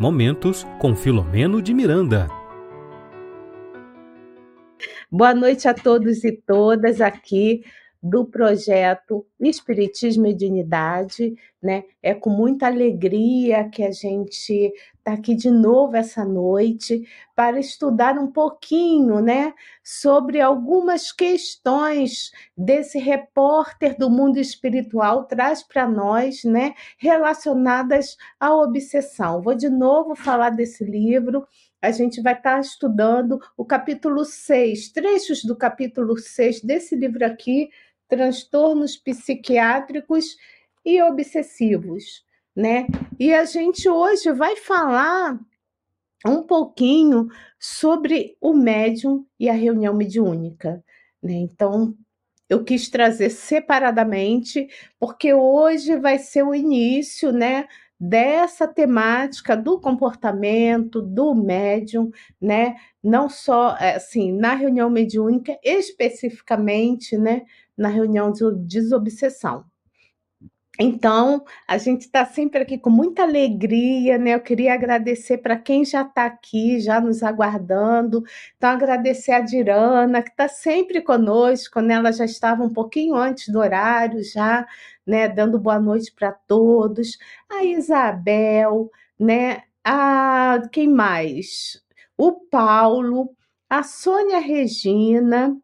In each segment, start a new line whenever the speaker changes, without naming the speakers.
Momentos com Filomeno de Miranda.
Boa noite a todos e todas aqui do projeto Espiritismo e Dignidade, né? É com muita alegria que a gente está aqui de novo essa noite para estudar um pouquinho, né, sobre algumas questões desse repórter do mundo espiritual traz para nós, né, relacionadas à obsessão. Vou de novo falar desse livro a gente vai estar tá estudando o capítulo 6, trechos do capítulo 6 desse livro aqui, transtornos psiquiátricos e obsessivos, né? E a gente hoje vai falar um pouquinho sobre o médium e a reunião mediúnica, né? Então, eu quis trazer separadamente, porque hoje vai ser o início, né, dessa temática do comportamento do médium, né? Não só assim, na reunião mediúnica, especificamente, né, na reunião de desobsessão. Então, a gente está sempre aqui com muita alegria, né? Eu queria agradecer para quem já está aqui, já nos aguardando. Então, agradecer a Dirana, que está sempre conosco, né? Ela já estava um pouquinho antes do horário, já, né? Dando boa noite para todos. A Isabel, né? A quem mais? O Paulo, a Sônia Regina,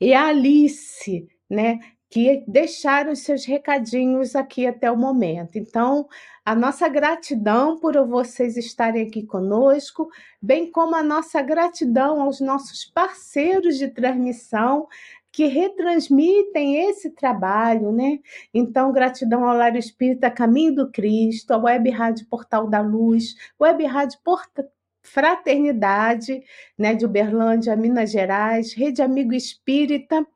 e a Alice, né? Que deixaram os seus recadinhos aqui até o momento. Então, a nossa gratidão por vocês estarem aqui conosco, bem como a nossa gratidão aos nossos parceiros de transmissão que retransmitem esse trabalho, né? Então, gratidão ao Lar Espírita Caminho do Cristo, ao Web Rádio Portal da Luz, Web Rádio Porta Fraternidade, né, de Uberlândia, Minas Gerais, Rede Amigo Espírita,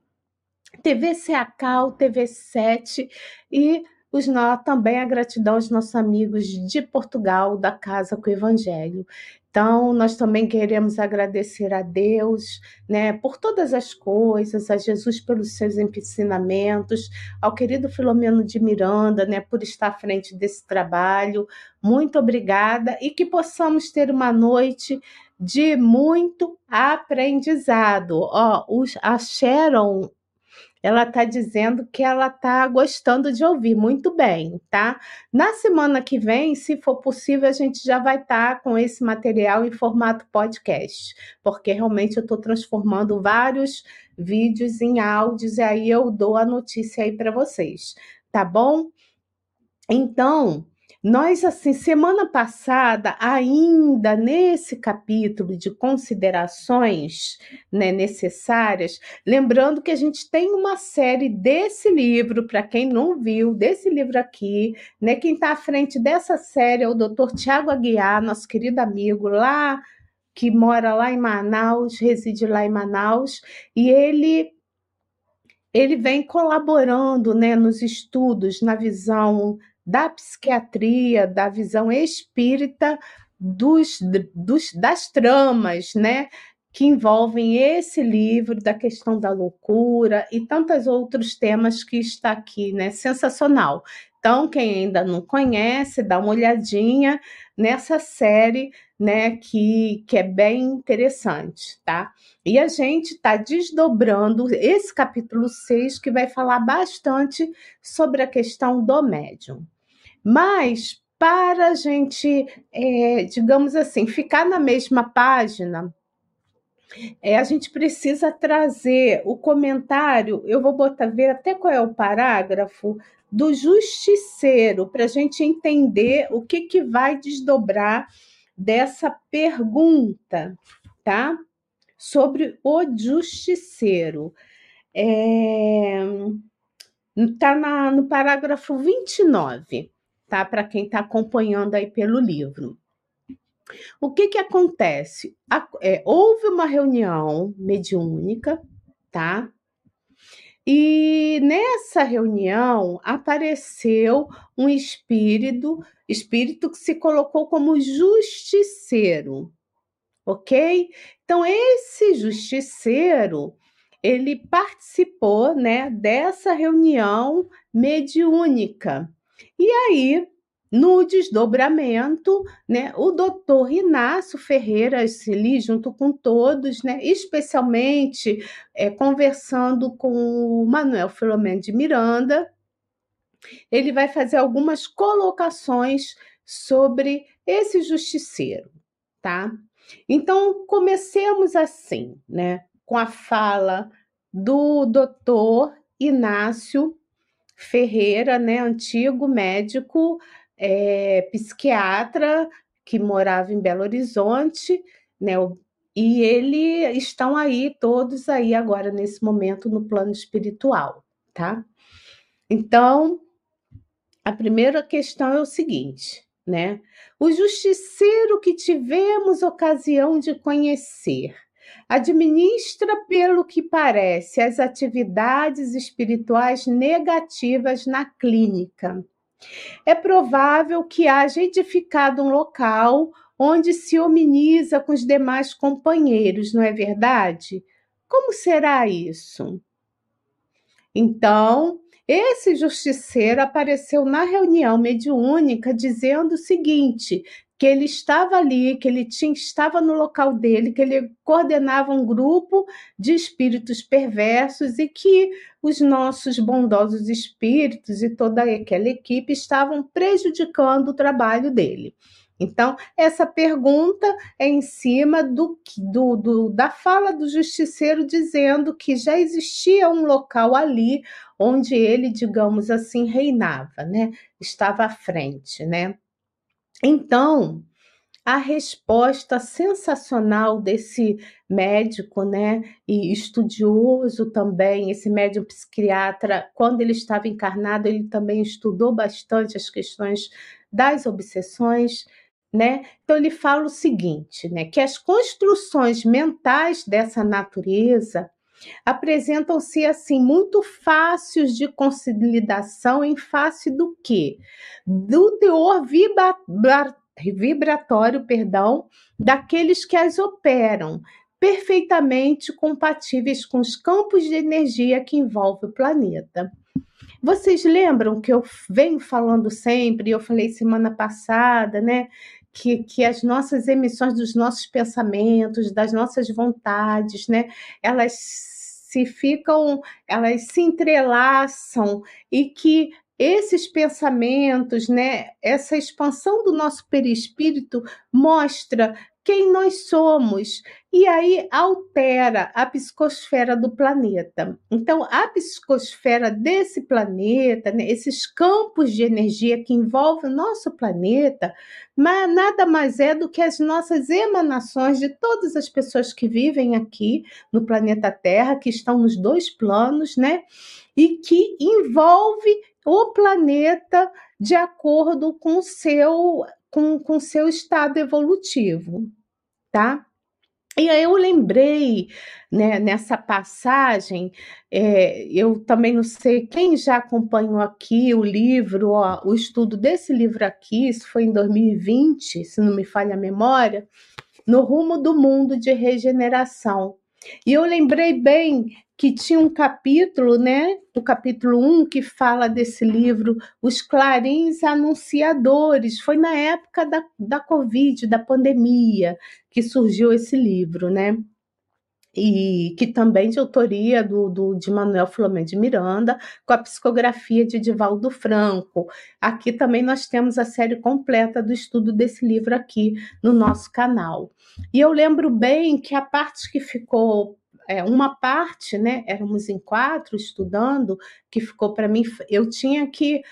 TV Ceacal, TV 7 e os nós, também a gratidão aos nossos amigos de Portugal, da Casa com o Evangelho. Então, nós também queremos agradecer a Deus, né, por todas as coisas, a Jesus pelos seus ensinamentos, ao querido Filomeno de Miranda, né, por estar à frente desse trabalho. Muito obrigada e que possamos ter uma noite de muito aprendizado. Ó, os, a Sharon ela está dizendo que ela está gostando de ouvir muito bem, tá? Na semana que vem, se for possível, a gente já vai estar tá com esse material em formato podcast, porque realmente eu estou transformando vários vídeos em áudios e aí eu dou a notícia aí para vocês, tá bom? Então, nós, assim, semana passada, ainda nesse capítulo de considerações né, necessárias, lembrando que a gente tem uma série desse livro, para quem não viu, desse livro aqui, né? Quem está à frente dessa série é o doutor Tiago Aguiar, nosso querido amigo lá, que mora lá em Manaus, reside lá em Manaus, e ele ele vem colaborando né, nos estudos, na visão da psiquiatria, da visão espírita dos, dos, das tramas, né? Que envolvem esse livro da questão da loucura e tantos outros temas que está aqui, né? Sensacional. Então, quem ainda não conhece, dá uma olhadinha nessa série, né, que, que é bem interessante, tá? E a gente está desdobrando esse capítulo 6, que vai falar bastante sobre a questão do médium. Mas para a gente, é, digamos assim, ficar na mesma página, é, a gente precisa trazer o comentário, eu vou botar, ver até qual é o parágrafo, do justiceiro, para a gente entender o que, que vai desdobrar dessa pergunta, tá? Sobre o justiceiro. É, tá no parágrafo 29 tá? Para quem está acompanhando aí pelo livro. O que que acontece? É, houve uma reunião mediúnica, tá? E nessa reunião apareceu um espírito, espírito que se colocou como justiceiro, ok? Então esse justiceiro ele participou, né, dessa reunião mediúnica. E aí, no desdobramento, né, o doutor Inácio Ferreira ali, junto com todos, né, especialmente é, conversando com o Manuel Filomeno de Miranda, ele vai fazer algumas colocações sobre esse justiceiro, tá? Então, comecemos assim, né, com a fala do doutor Inácio Ferreira, né, antigo médico é, psiquiatra que morava em Belo Horizonte, né? E ele estão aí todos aí agora nesse momento no plano espiritual, tá? Então, a primeira questão é o seguinte, né? O justiceiro que tivemos ocasião de conhecer administra, pelo que parece, as atividades espirituais negativas na clínica é provável que haja edificado um local onde se hominiza com os demais companheiros, não é verdade? Como será isso? Então, esse justiceiro apareceu na reunião mediúnica dizendo o seguinte: que ele estava ali, que ele tinha, estava no local dele, que ele coordenava um grupo de espíritos perversos e que os nossos bondosos espíritos e toda aquela equipe estavam prejudicando o trabalho dele. Então, essa pergunta é em cima do, do, do, da fala do justiceiro dizendo que já existia um local ali onde ele, digamos assim, reinava, né? Estava à frente, né? Então, a resposta sensacional desse médico, né, e estudioso também, esse médium psiquiatra, quando ele estava encarnado, ele também estudou bastante as questões das obsessões, né? Então ele fala o seguinte, né, que as construções mentais dessa natureza apresentam-se assim muito fáceis de consolidação em face do que? Do teor vibra, vibratório, perdão, daqueles que as operam, perfeitamente compatíveis com os campos de energia que envolvem o planeta. Vocês lembram que eu venho falando sempre, eu falei semana passada, né? Que, que as nossas emissões dos nossos pensamentos, das nossas vontades, né? Elas se ficam, elas se entrelaçam e que esses pensamentos, né, essa expansão do nosso perispírito mostra quem nós somos e aí altera a psicosfera do planeta. Então, a psicosfera desse planeta, né, esses campos de energia que envolvem o nosso planeta, mas nada mais é do que as nossas emanações de todas as pessoas que vivem aqui no planeta Terra, que estão nos dois planos, né? E que envolve o planeta de acordo com o seu com, com seu estado evolutivo tá? E aí eu lembrei, né, nessa passagem, é, eu também não sei quem já acompanhou aqui o livro, ó, o estudo desse livro aqui, isso foi em 2020, se não me falha a memória, no rumo do mundo de regeneração. E eu lembrei bem que tinha um capítulo, né, o capítulo 1, que fala desse livro, Os Clarins Anunciadores. Foi na época da, da Covid, da pandemia, que surgiu esse livro, né? E que também de autoria do, do, de Manuel Filomeno de Miranda, com a psicografia de Divaldo Franco. Aqui também nós temos a série completa do estudo desse livro aqui no nosso canal. E eu lembro bem que a parte que ficou é, uma parte, né? Éramos em quatro estudando, que ficou para mim, eu tinha que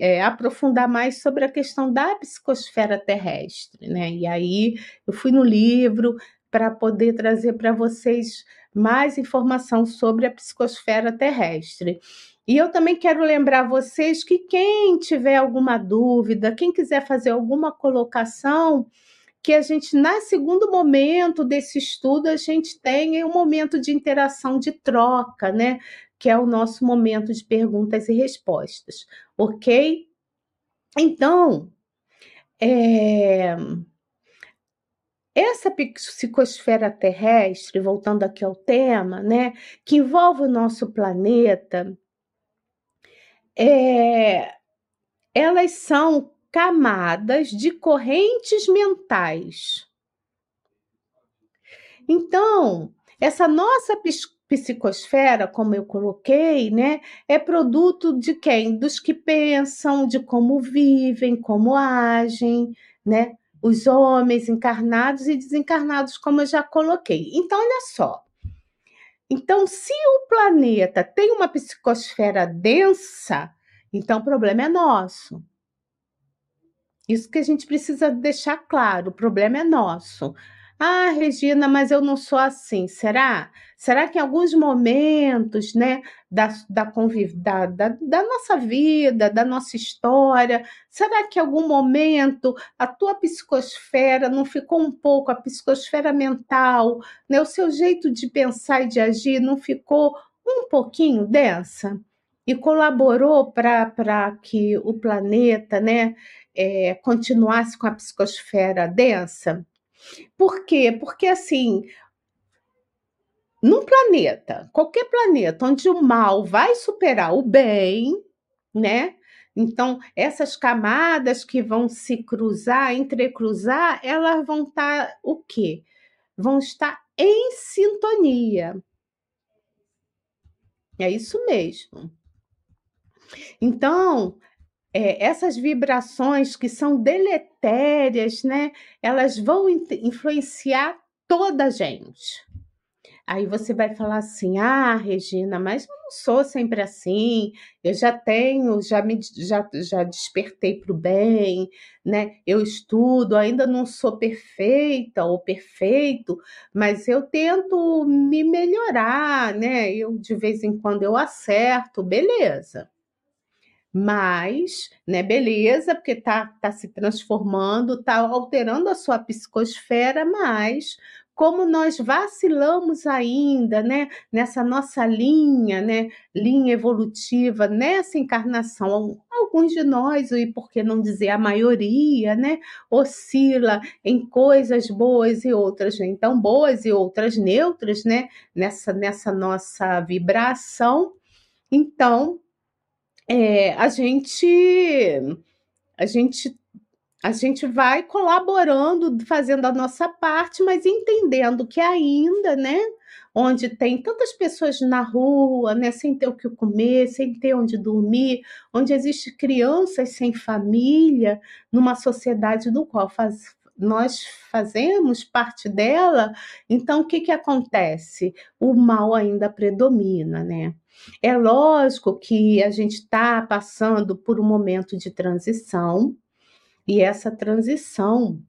é, aprofundar mais sobre a questão da psicosfera terrestre, né? E aí eu fui no livro para poder trazer para vocês mais informação sobre a psicosfera terrestre. E eu também quero lembrar vocês que quem tiver alguma dúvida, quem quiser fazer alguma colocação, que a gente, na segundo momento desse estudo, a gente tenha um momento de interação, de troca, né? Que é o nosso momento de perguntas e respostas, ok? Então, é... essa psicosfera terrestre, voltando aqui ao tema, né, que envolve o nosso planeta, é... elas são camadas de correntes mentais. Então, essa nossa psicosfera, como eu coloquei, né, é produto de quem? Dos que pensam, de como vivem, como agem, né? Os homens encarnados e desencarnados, como eu já coloquei. Então, olha só. Então, se o planeta tem uma psicosfera densa, então o problema é nosso. Isso que a gente precisa deixar claro, o problema é nosso. Ah, Regina, mas eu não sou assim. Será? Será que em alguns momentos, né, da, da, conviv... da, da, da nossa vida, da nossa história, será que em algum momento a tua psicosfera não ficou um pouco, a psicosfera mental, né, o seu jeito de pensar e de agir não ficou um pouquinho densa? E colaborou para que o planeta, né, é, continuasse com a psicosfera densa? Por quê? Porque assim, num planeta, qualquer planeta onde o mal vai superar o bem, né? Então, essas camadas que vão se cruzar, entrecruzar, elas vão estar tá, o quê? Vão estar em sintonia. É isso mesmo. Então, é, essas vibrações que são deletérias, né? Elas vão influenciar toda a gente. Aí você vai falar assim: ah, Regina, mas eu não sou sempre assim, eu já tenho, já me já, já despertei para o bem, né? Eu estudo, ainda não sou perfeita ou perfeito, mas eu tento me melhorar, né? Eu de vez em quando eu acerto, beleza. Mas, né, beleza, porque tá, tá se transformando, tá alterando a sua psicosfera, mas como nós vacilamos ainda, né, nessa nossa linha, né, linha evolutiva, nessa encarnação, alguns de nós, e por que não dizer a maioria, né, oscila em coisas boas e outras nem tão boas e outras neutras, né, nessa, nessa nossa vibração. Então, é, a gente a gente a gente vai colaborando, fazendo a nossa parte, mas entendendo que ainda, né, onde tem tantas pessoas na rua, né, sem ter o que comer, sem ter onde dormir, onde existe crianças sem família, numa sociedade do qual faz, nós fazemos parte dela, então o que, que acontece? O mal ainda predomina, né? É lógico que a gente está passando por um momento de transição, e essa transição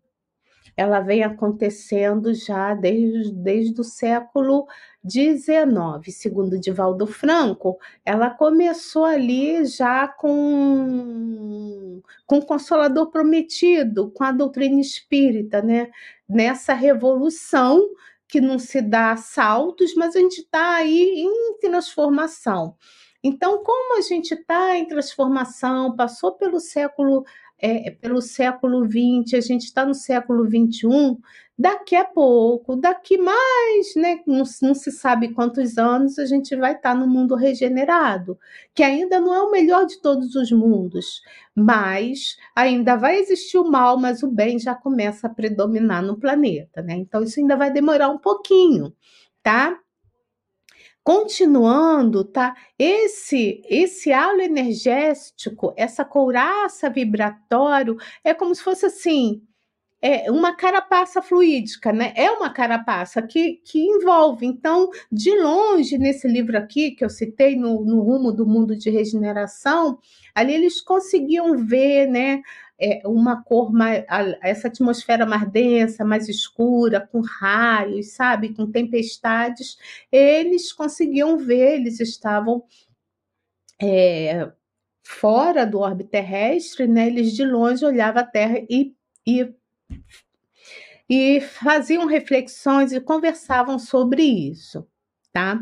ela vem acontecendo já desde, desde o século XIX, segundo Divaldo Franco, ela começou ali já com, com o Consolador Prometido, com a doutrina espírita, né? nessa revolução que não se dá saltos, mas a gente está aí em transformação. Então, como a gente está em transformação, passou pelo século é, pelo século XX, a gente está no século XXI, daqui a pouco, daqui mais, né, não, não, se sabe quantos anos, a gente vai estar tá no mundo regenerado, que ainda não é o melhor de todos os mundos, mas ainda vai existir o mal, mas o bem já começa a predominar no planeta, né? Então isso ainda vai demorar um pouquinho, tá? Continuando, tá? Esse esse halo energético, essa couraça vibratório, é como se fosse assim, é uma carapaça fluídica, né? É uma carapaça que, que envolve. Então, de longe, nesse livro aqui, que eu citei, no, no rumo do mundo de regeneração, ali eles conseguiam ver, né? É, uma cor mais, essa atmosfera mais densa, mais escura, com raios, sabe, com tempestades, eles conseguiam ver, eles estavam é, fora do orbe terrestre, né? Eles de longe olhavam a Terra e, e, e faziam reflexões e conversavam sobre isso, tá?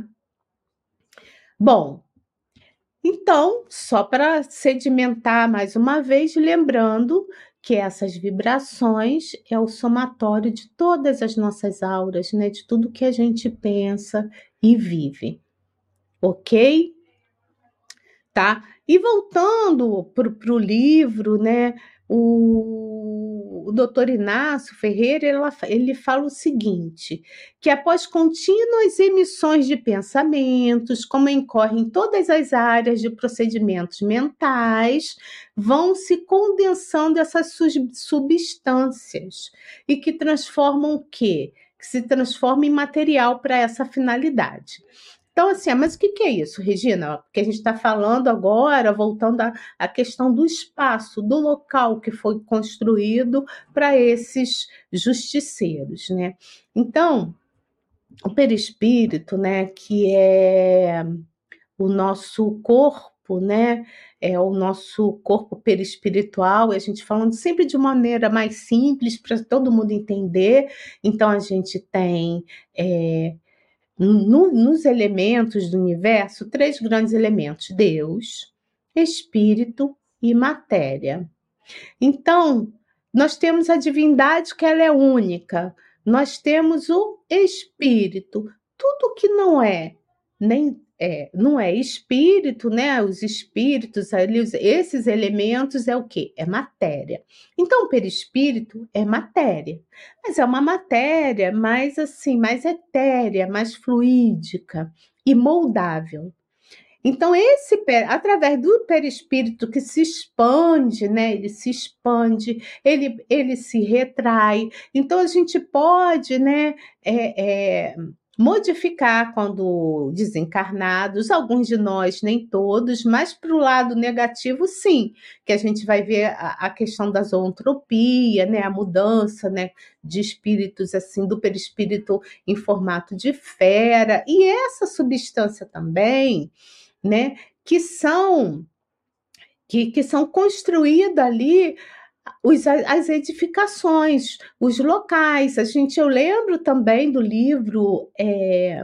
Bom, então, só para sedimentar mais uma vez, lembrando que essas vibrações é o somatório de todas as nossas auras, né? De tudo que a gente pensa e vive. Ok? Tá? E voltando para o livro, né? O, o doutor Inácio Ferreira ele, ele fala o seguinte: que após contínuas emissões de pensamentos, como incorre em todas as áreas de procedimentos mentais, vão se condensando essas substâncias e que transformam o quê? Que se transforma em material para essa finalidade. Então, assim, ah, mas o que, é isso, Regina? Porque a gente está falando agora, voltando à, à questão do espaço, do local que foi construído para esses justiceiros, né? Então, o perispírito, né, que é o nosso corpo, né, é o nosso corpo perispiritual, e a gente falando sempre de maneira mais simples para todo mundo entender. Então, a gente tem é, no, nos elementos do universo três grandes elementos: Deus, Espírito e matéria. Então, nós temos a divindade que ela é única, nós temos o Espírito. Tudo que não é nem é, não é espírito, né? Os espíritos, esses elementos é o que? É matéria. Então, perispírito é matéria, mas é uma matéria mais assim, mais etérea, mais fluídica e moldável. Então, esse através do perispírito que se expande, né? Ele se expande, ele, ele se retrai. Então, a gente pode, né? É, é, modificar quando desencarnados, alguns de nós, nem todos, mas para o lado negativo, sim, que a gente vai ver a, a, questão da zoantropia, né, a mudança né, de espíritos, assim, do perispírito em formato de fera, e essa substância também, né, que são que, que são construídas ali os, as edificações, os locais. A gente, eu lembro também do livro. É,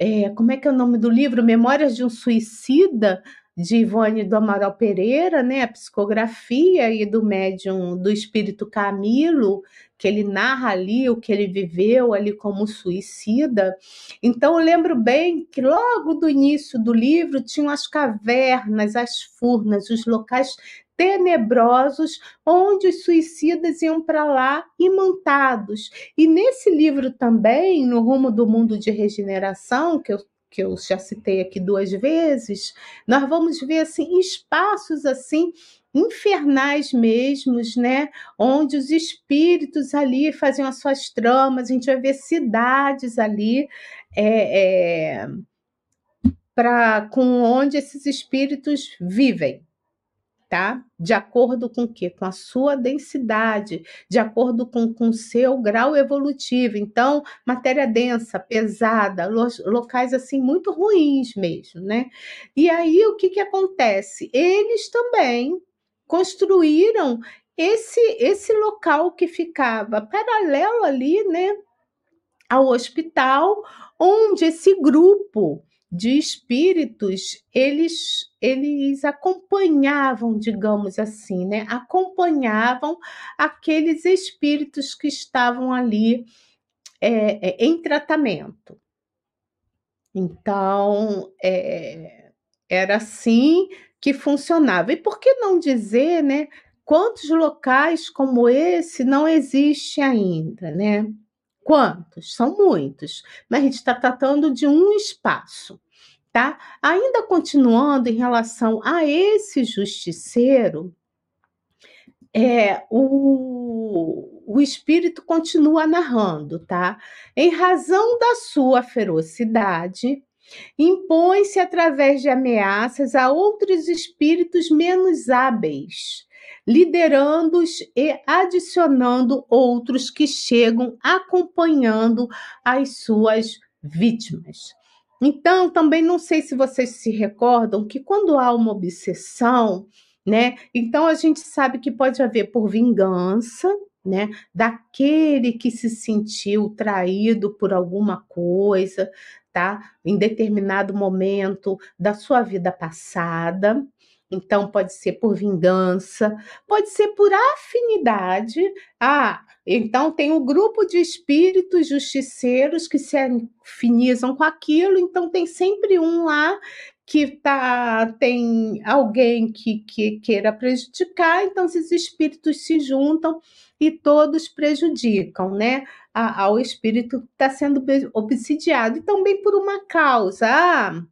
é, como é que é o nome do livro? Memórias de um Suicida, de Ivone do Amaral Pereira, né, a psicografia e do médium do espírito Camilo, que ele narra ali o que ele viveu ali como suicida. Então eu lembro bem que logo do início do livro tinham as cavernas, as furnas, os locais tenebrosos, onde os suicidas iam para lá imantados. E nesse livro também, No Rumo do Mundo de Regeneração, que eu que eu já citei aqui duas vezes, nós vamos ver assim espaços assim infernais mesmos, né? Onde os espíritos ali faziam as suas tramas, a gente vai ver cidades ali é, é, para com onde esses espíritos vivem tá? De acordo com o quê? Com a sua densidade, de acordo com o seu grau evolutivo. Então, matéria densa, pesada, locais assim muito ruins mesmo, né? E aí o que que acontece? Eles também construíram esse esse local que ficava paralelo ali, né, ao hospital, onde esse grupo de espíritos, eles eles acompanhavam, digamos assim, né? Acompanhavam aqueles espíritos que estavam ali é, é, em tratamento. Então, é, era assim que funcionava. E por que não dizer, né? Quantos locais como esse não existe ainda, né? Quantos? São muitos, mas a gente está tratando de um espaço, tá? Ainda continuando em relação a esse justiceiro, é, o, o espírito continua narrando, tá? Em razão da sua ferocidade, impõe-se através de ameaças a outros espíritos menos hábeis liderando-os e adicionando outros que chegam acompanhando as suas vítimas. Então, também não sei se vocês se recordam que quando há uma obsessão, né? Então a gente sabe que pode haver por vingança, né? Daquele que se sentiu traído por alguma coisa, tá? Em determinado momento da sua vida passada, então, pode ser por vingança, pode ser por afinidade. Ah, então tem um grupo de espíritos justiceiros que se afinizam com aquilo, então tem sempre um lá que tá, tem alguém que, que queira prejudicar, então esses espíritos se juntam e todos prejudicam, né? ao espírito que está sendo obsidiado, e também por uma causa. Ah,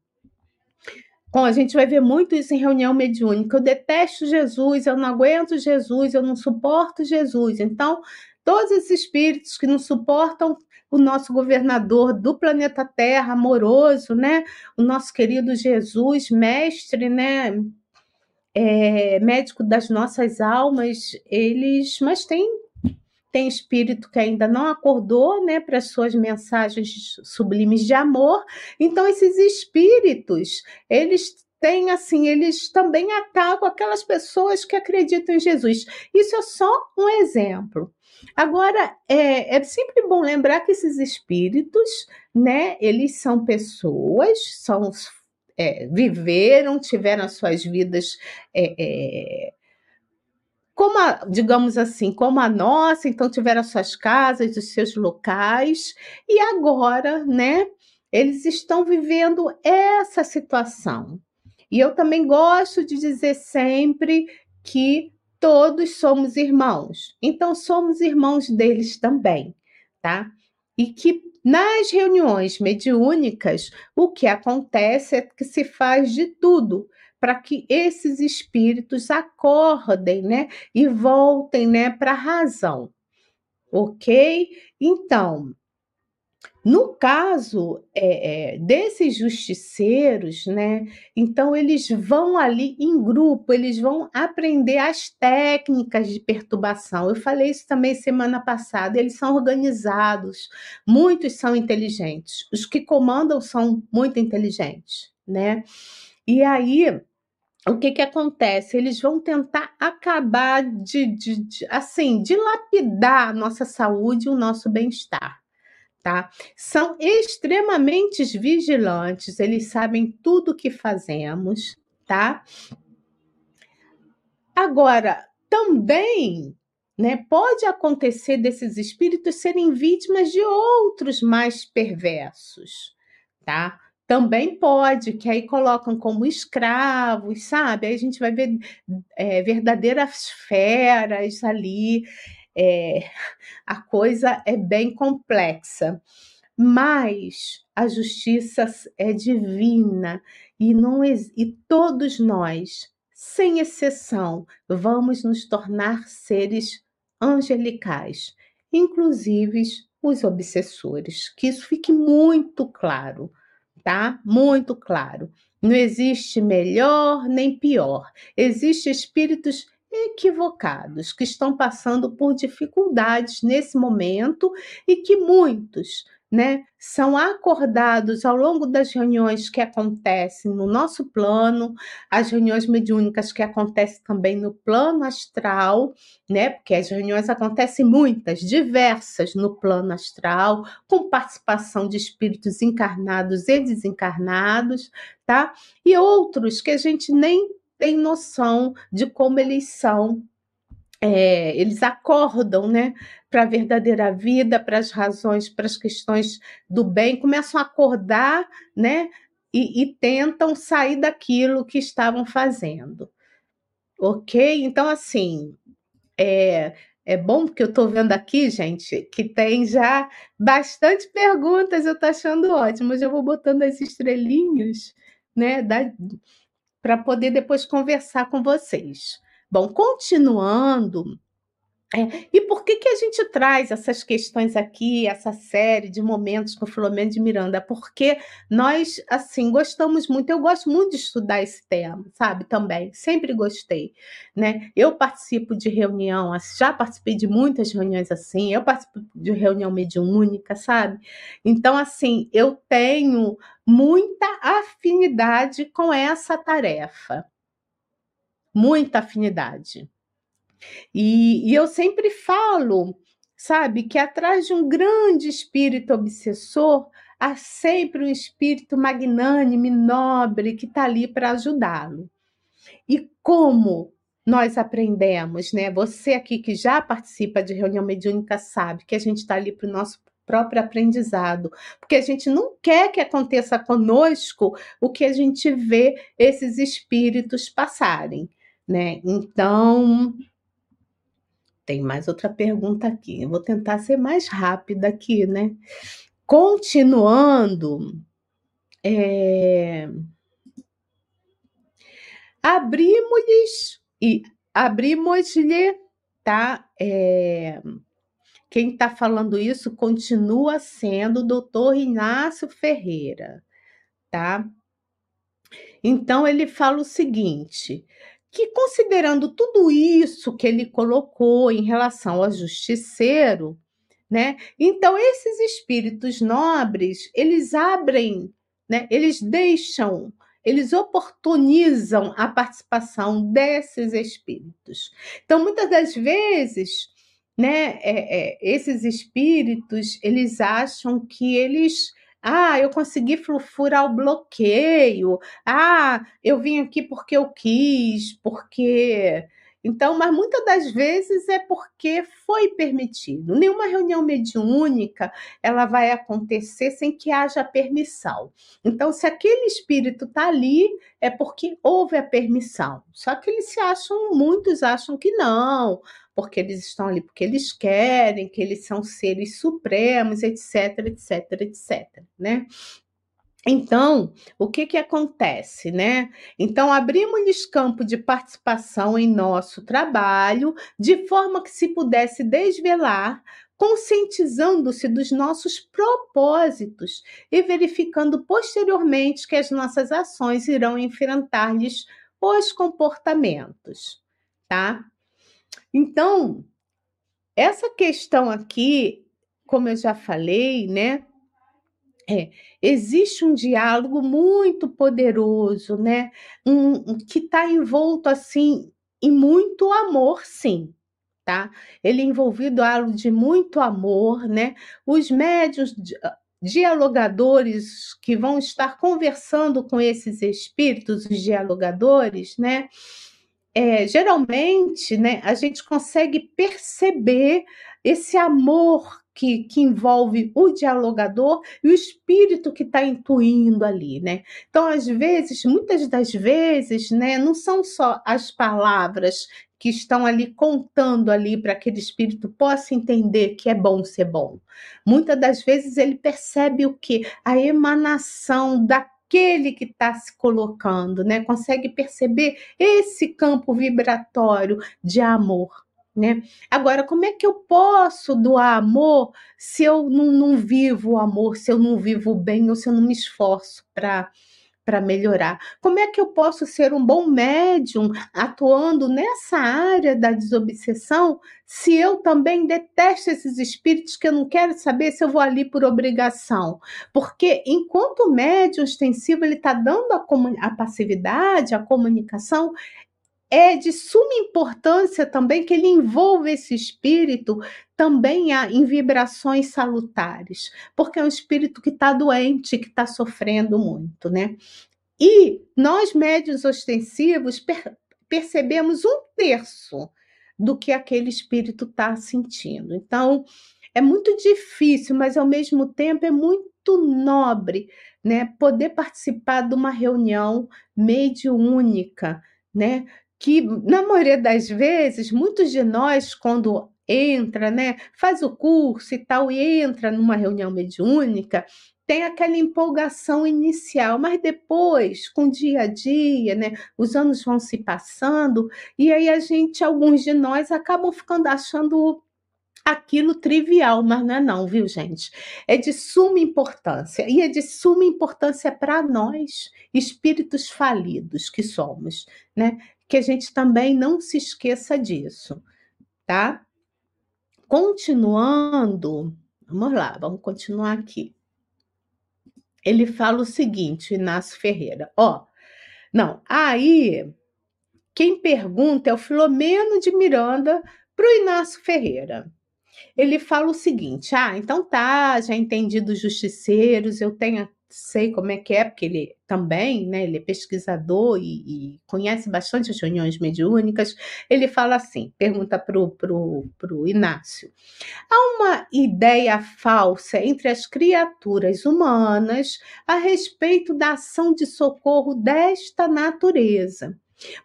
Bom, a gente vai ver muito isso em reunião mediúnica. Eu detesto Jesus, eu não aguento Jesus, eu não suporto Jesus. Então, todos esses espíritos que não suportam o nosso governador do planeta Terra, amoroso, né? O nosso querido Jesus, mestre, né? É, médico das nossas almas, eles, mas tem tem espírito que ainda não acordou, né, para suas mensagens sublimes de amor. Então esses espíritos, eles têm assim, eles também atacam aquelas pessoas que acreditam em Jesus. Isso é só um exemplo. Agora, é, é sempre bom lembrar que esses espíritos, né, eles são pessoas, são é, viveram, tiveram as suas vidas é, é, como a, digamos assim, como a nossa, então tiveram as suas casas, os seus locais, e agora, né, eles estão vivendo essa situação. E eu também gosto de dizer sempre que todos somos irmãos. Então somos irmãos deles também, tá? E que nas reuniões mediúnicas, o que acontece é que se faz de tudo para que esses espíritos acordem, né, e voltem, né, para a razão. OK? Então, no caso é, é, desses justiceiros, né? Então eles vão ali em grupo, eles vão aprender as técnicas de perturbação. Eu falei isso também semana passada. Eles são organizados, muitos são inteligentes. Os que comandam são muito inteligentes, né? E aí o que que acontece? Eles vão tentar acabar de, de, de assim, dilapidar a nossa saúde e o nosso bem-estar tá? São extremamente vigilantes, eles sabem tudo o que fazemos, tá? Agora, também né, pode acontecer desses espíritos serem vítimas de outros mais perversos, tá? Também pode, que aí colocam como escravos, sabe? Aí a gente vai ver é, verdadeiras feras ali, é, a coisa é bem complexa, mas a justiça é divina e, não, e todos nós, sem exceção, vamos nos tornar seres angelicais, inclusive os obsessores. Que isso fique muito claro, tá? Muito claro. Não existe melhor nem pior. Existem espíritos equivocados, que estão passando por dificuldades nesse momento e que muitos né, são acordados ao longo das reuniões que acontecem no nosso plano, as reuniões mediúnicas que acontecem também no plano astral, né, porque as reuniões acontecem muitas, diversas no plano astral, com participação de espíritos encarnados e desencarnados, tá? E outros que a gente nem têm noção de como eles são. É, eles acordam, né, para a verdadeira vida, para as razões, para as questões do bem, começam a acordar, né, e, e tentam sair daquilo que estavam fazendo, ok? Então, assim, é, é bom porque eu estou vendo aqui, gente, que tem já bastante perguntas, eu estou achando ótimo. Eu já vou botando as estrelinhas, né, para poder depois conversar com vocês. Bom, continuando. É, e por que, que a gente traz essas questões aqui, essa série de momentos com Filomeno de Miranda? Porque nós, assim, gostamos muito, eu gosto muito de estudar esse tema, sabe? Também, sempre gostei, né? Eu participo de reunião, já participei de muitas reuniões assim, eu participo de reunião mediúnica, sabe? Então, assim, eu tenho muita afinidade com essa tarefa. Muita afinidade. E, e eu sempre falo, sabe, que atrás de um grande espírito obsessor há sempre um espírito magnânime, nobre, que está ali para ajudá-lo. E como nós aprendemos, né? Você aqui que já participa de reunião mediúnica sabe que a gente está ali para o nosso próprio aprendizado, porque a gente não quer que aconteça conosco o que a gente vê esses espíritos passarem, né? Então, tem mais outra pergunta aqui. Eu vou tentar ser mais rápida aqui, né? Continuando, é... abrimos-lhes e abrimos-lhe, tá? É... Quem está falando isso continua sendo o doutor Inácio Ferreira, tá? Então ele fala o seguinte: que considerando tudo isso que ele colocou em relação ao justiceiro, né? Então esses espíritos nobres, eles abrem, né? Eles deixam, eles oportunizam a participação desses espíritos. Então muitas das vezes, né? É, é, esses espíritos, eles acham que eles ah, eu consegui furar o bloqueio. Ah, eu vim aqui porque eu quis, porque. Então, mas muitas das vezes é porque foi permitido. Nenhuma reunião mediúnica ela vai acontecer sem que haja permissão. Então, se aquele espírito está ali, é porque houve a permissão. Só que eles se acham, muitos acham que não porque eles estão ali porque eles querem, que eles são seres supremos, etc, etc, etc, né? Então, o que que acontece, né? Então, abrimos-lhes campo de participação em nosso trabalho, de forma que se pudesse desvelar, conscientizando-se dos nossos propósitos e verificando posteriormente que as nossas ações irão enfrentar-lhes os comportamentos, tá? Então, essa questão aqui, como eu já falei, né? É, existe um diálogo muito poderoso, né? Um, que está envolto assim em muito amor, sim, tá? Ele é envolvido algo de muito amor, né? Os médios ah, dialogadores que vão estar conversando com esses espíritos, os dialogadores, né? É, geralmente né, a gente consegue perceber esse amor que, que, envolve o dialogador e o espírito que está intuindo ali, né? Então, às vezes, muitas das vezes, né, não são só as palavras que estão ali contando ali para aquele espírito possa entender que é bom ser bom. Muitas das vezes ele percebe o que? A emanação da aquele que está se colocando, né? Consegue perceber esse campo vibratório de amor. Né? Agora, como é que eu posso doar amor se eu não, não vivo o amor, se eu não vivo bem ou se eu não me esforço para para melhorar? Como é que eu posso ser um bom médium atuando nessa área da desobsessão se eu também detesto esses espíritos que eu não quero saber se eu vou ali por obrigação? Porque enquanto o médium extensivo ele está dando a, a passividade, a comunicação, é de suma importância também que ele envolva esse espírito também em vibrações salutares, porque é um espírito que está doente, que está sofrendo muito, né? E nós, médios ostensivos, per percebemos um terço do que aquele espírito está sentindo. Então, é muito difícil, mas ao mesmo tempo é muito nobre, né? Poder participar de uma reunião mediúnica, né? Que na maioria das vezes, muitos de nós, quando entra, né, faz o curso e tal, e entra numa reunião mediúnica, tem aquela empolgação inicial, mas depois, com o dia a dia, né, os anos vão se passando, e aí a gente, alguns de nós, acabam ficando achando aquilo trivial, mas não é não, viu, gente? É de suma importância, e é de suma importância para nós, espíritos falidos que somos, né? Que a gente também não se esqueça disso, tá? Continuando, vamos lá, vamos continuar aqui. Ele fala o seguinte, Inácio Ferreira, ó, não, aí quem pergunta é o Filomeno de Miranda para o Inácio Ferreira. Ele fala o seguinte: ah, então tá, já entendi dos justiceiros, eu tenho sei como é que é, porque ele também, né, ele é pesquisador e, e conhece bastante as reuniões mediúnicas, ele fala assim, pergunta para o pro, pro Inácio, há uma ideia falsa entre as criaturas humanas a respeito da ação de socorro desta natureza,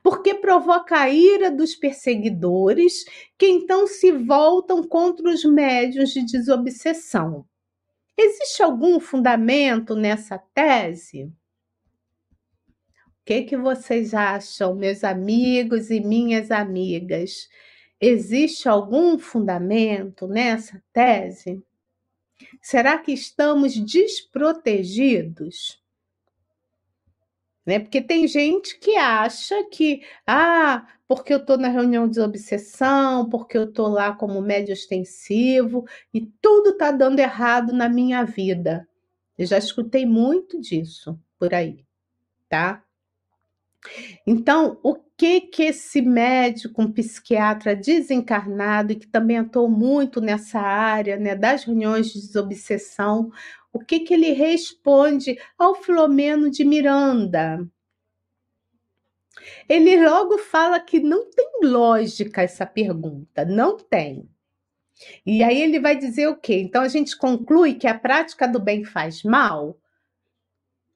porque provoca a ira dos perseguidores, que então se voltam contra os médios de desobsessão. Existe algum fundamento nessa tese? O que, que vocês acham, meus amigos e minhas amigas? Existe algum fundamento nessa tese? Será que estamos desprotegidos? Né? Porque tem gente que acha que, ah, porque eu estou na reunião de obsessão, porque eu estou lá como médio extensivo e tudo está dando errado na minha vida. Eu já escutei muito disso por aí, tá? Então, o que que esse médico, um psiquiatra desencarnado e que também atuou muito nessa área, né, das reuniões de desobsessão, o que, que ele responde ao Filomeno de Miranda? Ele logo fala que não tem lógica essa pergunta, não tem. E aí ele vai dizer o quê? Então a gente conclui que a prática do bem faz mal,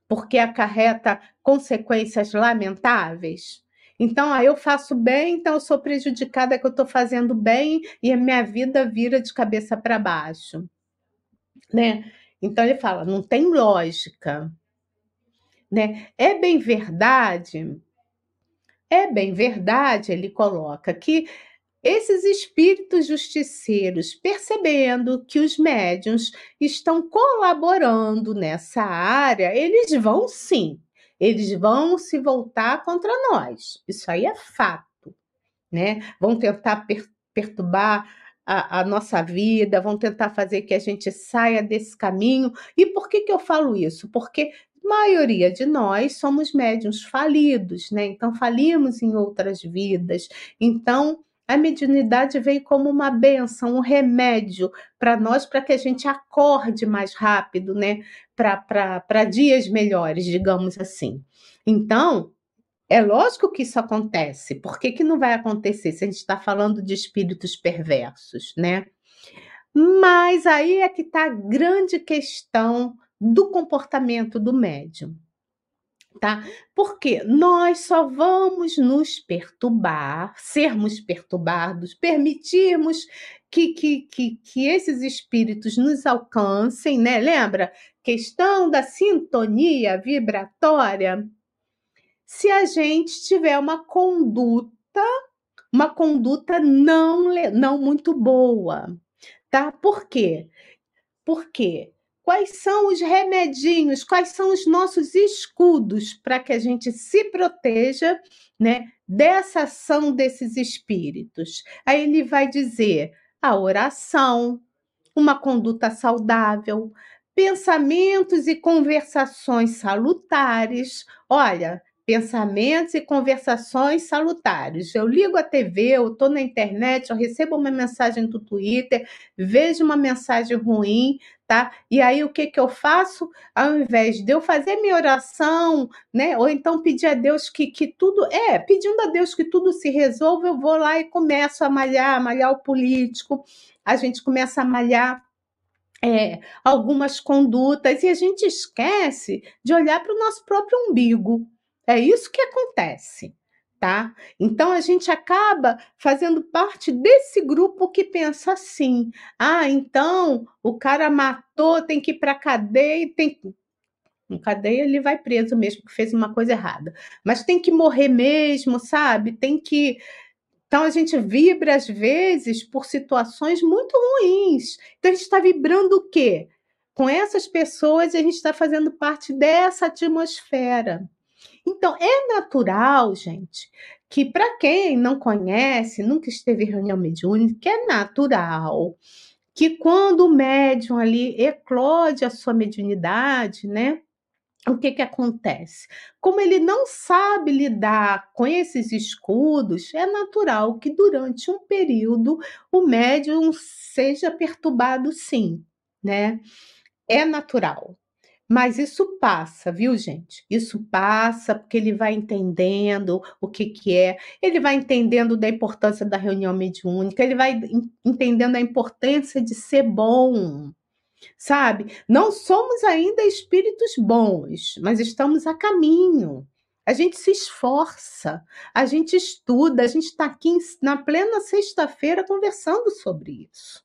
porque acarreta consequências lamentáveis. Então, aí eu faço bem, então eu sou prejudicada que eu estou fazendo bem e a minha vida vira de cabeça para baixo, né? Então ele fala, não tem lógica. Né? É bem verdade, é bem verdade, ele coloca, que esses espíritos justiceiros, percebendo que os médiuns estão colaborando nessa área, eles vão sim, eles vão se voltar contra nós. Isso aí é fato, né? Vão tentar per perturbar a, a, nossa vida, vão tentar fazer que a gente saia desse caminho. E por que, que eu falo isso? Porque a maioria de nós somos médiums falidos, né? Então, falimos em outras vidas. Então, a mediunidade veio como uma benção, um remédio para nós, para que a gente acorde mais rápido, né? Para dias melhores, digamos assim. Então, é lógico que isso acontece. Por que, que não vai acontecer se a gente está falando de espíritos perversos, né? Mas aí é que está a grande questão do comportamento do médium. Tá? Porque nós só vamos nos perturbar, sermos perturbados, permitirmos que, que, que, que esses espíritos nos alcancem, né? Lembra? Questão da sintonia vibratória se a gente tiver uma conduta, uma conduta não, não muito boa, tá? Por quê? Porque quais são os remedinhos, quais são os nossos escudos para que a gente se proteja, né, dessa ação desses espíritos? Aí ele vai dizer a oração, uma conduta saudável, pensamentos e conversações salutares. Olha, pensamentos e conversações salutares. Eu ligo a TV, eu estou na internet, eu recebo uma mensagem do Twitter, vejo uma mensagem ruim, tá? E aí o que que eu faço? Ao invés de eu fazer minha oração, né? Ou então pedir a Deus que, que tudo é, pedindo a Deus que tudo se resolva, eu vou lá e começo a malhar, malhar o político. A gente começa a malhar é, algumas condutas e a gente esquece de olhar para o nosso próprio umbigo, é isso que acontece, tá? Então a gente acaba fazendo parte desse grupo que pensa assim: ah, então o cara matou, tem que ir para cadeia, tem em cadeia ele vai preso mesmo que fez uma coisa errada, mas tem que morrer mesmo, sabe? Tem que então a gente vibra às vezes por situações muito ruins. Então a gente está vibrando o quê? Com essas pessoas a gente está fazendo parte dessa atmosfera. Então, é natural, gente, que para quem não conhece, nunca esteve em reunião mediúnica, é natural que quando o médium ali eclode a sua mediunidade, né? O que que acontece? Como ele não sabe lidar com esses escudos, é natural que durante um período o médium seja perturbado sim, né? É natural. Mas isso passa, viu, gente? Isso passa porque ele vai entendendo o que, que é, ele vai entendendo da importância da reunião mediúnica, ele vai entendendo a importância de ser bom, sabe? Não somos ainda espíritos bons, mas estamos a caminho. A gente se esforça, a gente estuda, a gente está aqui na plena sexta-feira conversando sobre isso.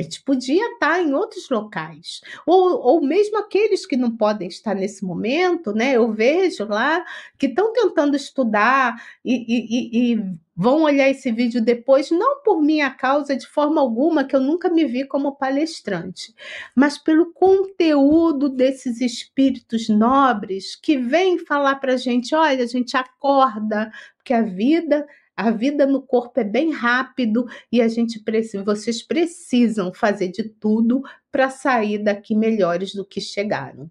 A gente podia estar em outros locais, ou, ou mesmo aqueles que não podem estar nesse momento, né? Eu vejo lá que estão tentando estudar e, e, e vão olhar esse vídeo depois, não por minha causa de forma alguma, que eu nunca me vi como palestrante, mas pelo conteúdo desses espíritos nobres que vêm falar para a gente: olha, a gente acorda, porque a vida a vida no corpo é bem rápido e a gente precisa, vocês precisam fazer de tudo para sair daqui melhores do que chegaram.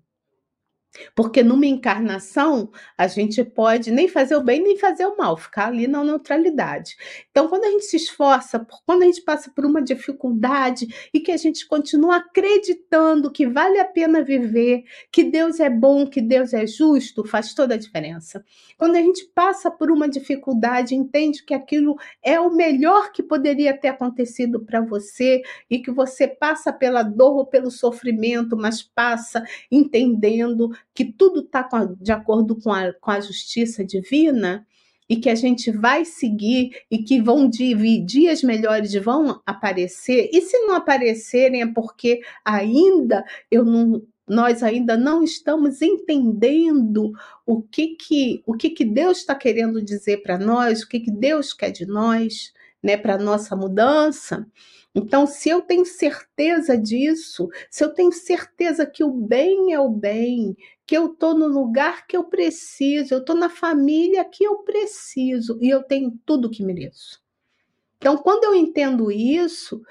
Porque numa encarnação, a gente pode nem fazer o bem nem fazer o mal, ficar ali na neutralidade. Então, quando a gente se esforça, quando a gente passa por uma dificuldade e que a gente continua acreditando que vale a pena viver, que Deus é bom, que Deus é justo, faz toda a diferença. Quando a gente passa por uma dificuldade, entende que aquilo é o melhor que poderia ter acontecido para você e que você passa pela dor ou pelo sofrimento, mas passa entendendo que tudo está de acordo com a, com a justiça divina e que a gente vai seguir e que vão dias melhores vão aparecer. E se não aparecerem é porque ainda eu não nós ainda não estamos entendendo o que que o que que Deus está querendo dizer para nós, o que que Deus quer de nós, né, para nossa mudança. Então, se eu tenho certeza disso, se eu tenho certeza que o bem é o bem, que eu estou no lugar que eu preciso, eu estou na família que eu preciso e eu tenho tudo que mereço. Então, quando eu entendo isso,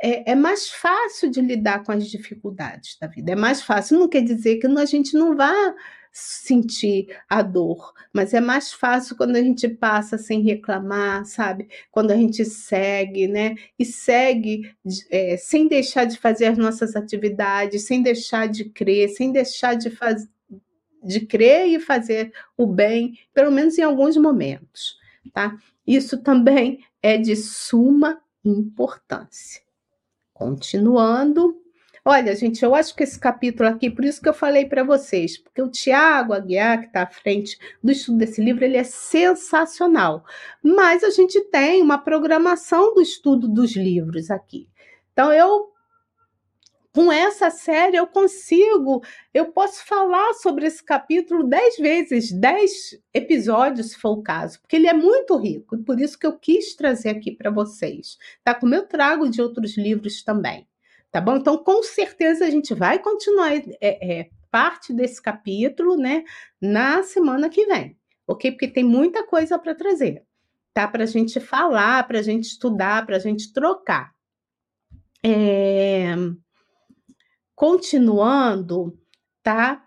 é, é, mais fácil de lidar com as dificuldades da vida. É mais fácil. Não quer dizer que a gente não vá sentir a dor, mas é mais fácil quando a gente passa sem reclamar, sabe? Quando a gente segue, né? E segue é, sem deixar de fazer as nossas atividades, sem deixar de crer, sem deixar de fazer de crer e fazer o bem, pelo menos em alguns momentos, tá? Isso também é de suma importância. Continuando, olha, gente, eu acho que esse capítulo aqui, por isso que eu falei para vocês, porque o Tiago Aguiar, que está à frente do estudo desse livro, ele é sensacional. Mas a gente tem uma programação do estudo dos livros aqui. Então, eu com essa série eu consigo, eu posso falar sobre esse capítulo dez vezes, dez episódios, se for o caso, porque ele é muito rico, e por isso que eu quis trazer aqui para vocês, tá? Como eu trago de outros livros também, tá bom? Então, com certeza a gente vai continuar é, é, parte desse capítulo, né, na semana que vem, ok? Porque tem muita coisa para trazer, tá? Para a gente falar, para a gente estudar, para a gente trocar. É... Continuando, tá?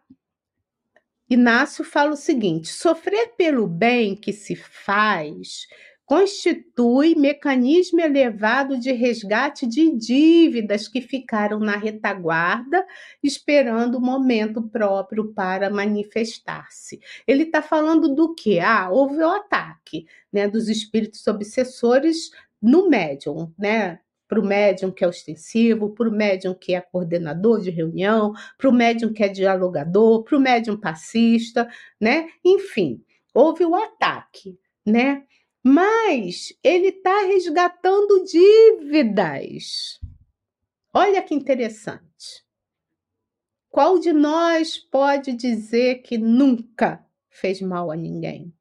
Inácio fala o seguinte: sofrer pelo bem que se faz constitui mecanismo elevado de resgate de dívidas que ficaram na retaguarda, esperando o momento próprio para manifestar-se. Ele está falando do que? Ah, houve o ataque né, dos espíritos obsessores no médium, né? para o médium que é ostensivo, para o médium que é coordenador de reunião, para o médium que é dialogador, para o médium passista, né? Enfim, houve o ataque, né? Mas ele está resgatando dívidas. Olha que interessante. Qual de nós pode dizer que nunca fez mal a ninguém?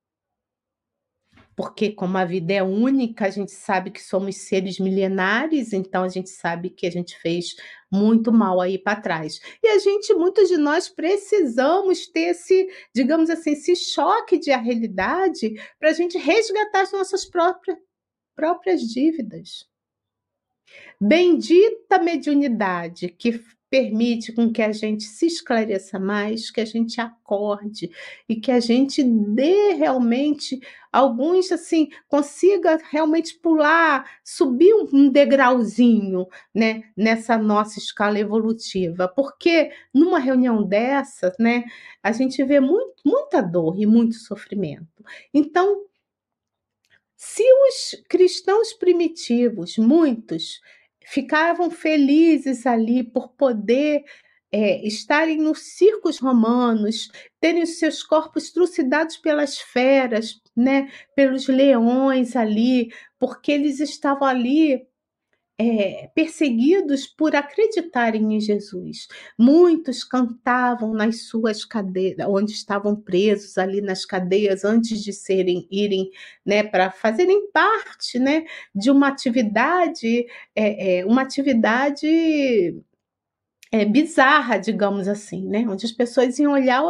Porque como a vida é única, a gente sabe que somos seres milenares, então a gente sabe que a gente fez muito mal aí para trás. E a gente, muitos de nós precisamos ter esse, digamos assim, esse choque de realidade para a gente resgatar as nossas próprias, próprias dívidas. Bendita mediunidade que permite com que a gente se esclareça mais, que a gente acorde e que a gente dê realmente alguns assim consiga realmente pular, subir um degrauzinho, né, nessa nossa escala evolutiva, porque numa reunião dessa, né, a gente vê muito, muita dor e muito sofrimento. Então, se os cristãos primitivos, muitos, ficavam felizes ali por poder é, estarem nos circos romanos, terem os seus corpos trucidados pelas feras, né, pelos leões ali, porque eles estavam ali é, perseguidos por acreditarem em Jesus. Muitos cantavam nas suas cadeias, onde estavam presos ali nas cadeias, antes de serem irem, né, para fazerem parte, né, de uma atividade, é, é, uma atividade bizarra, digamos assim, né, onde as pessoas iam olhar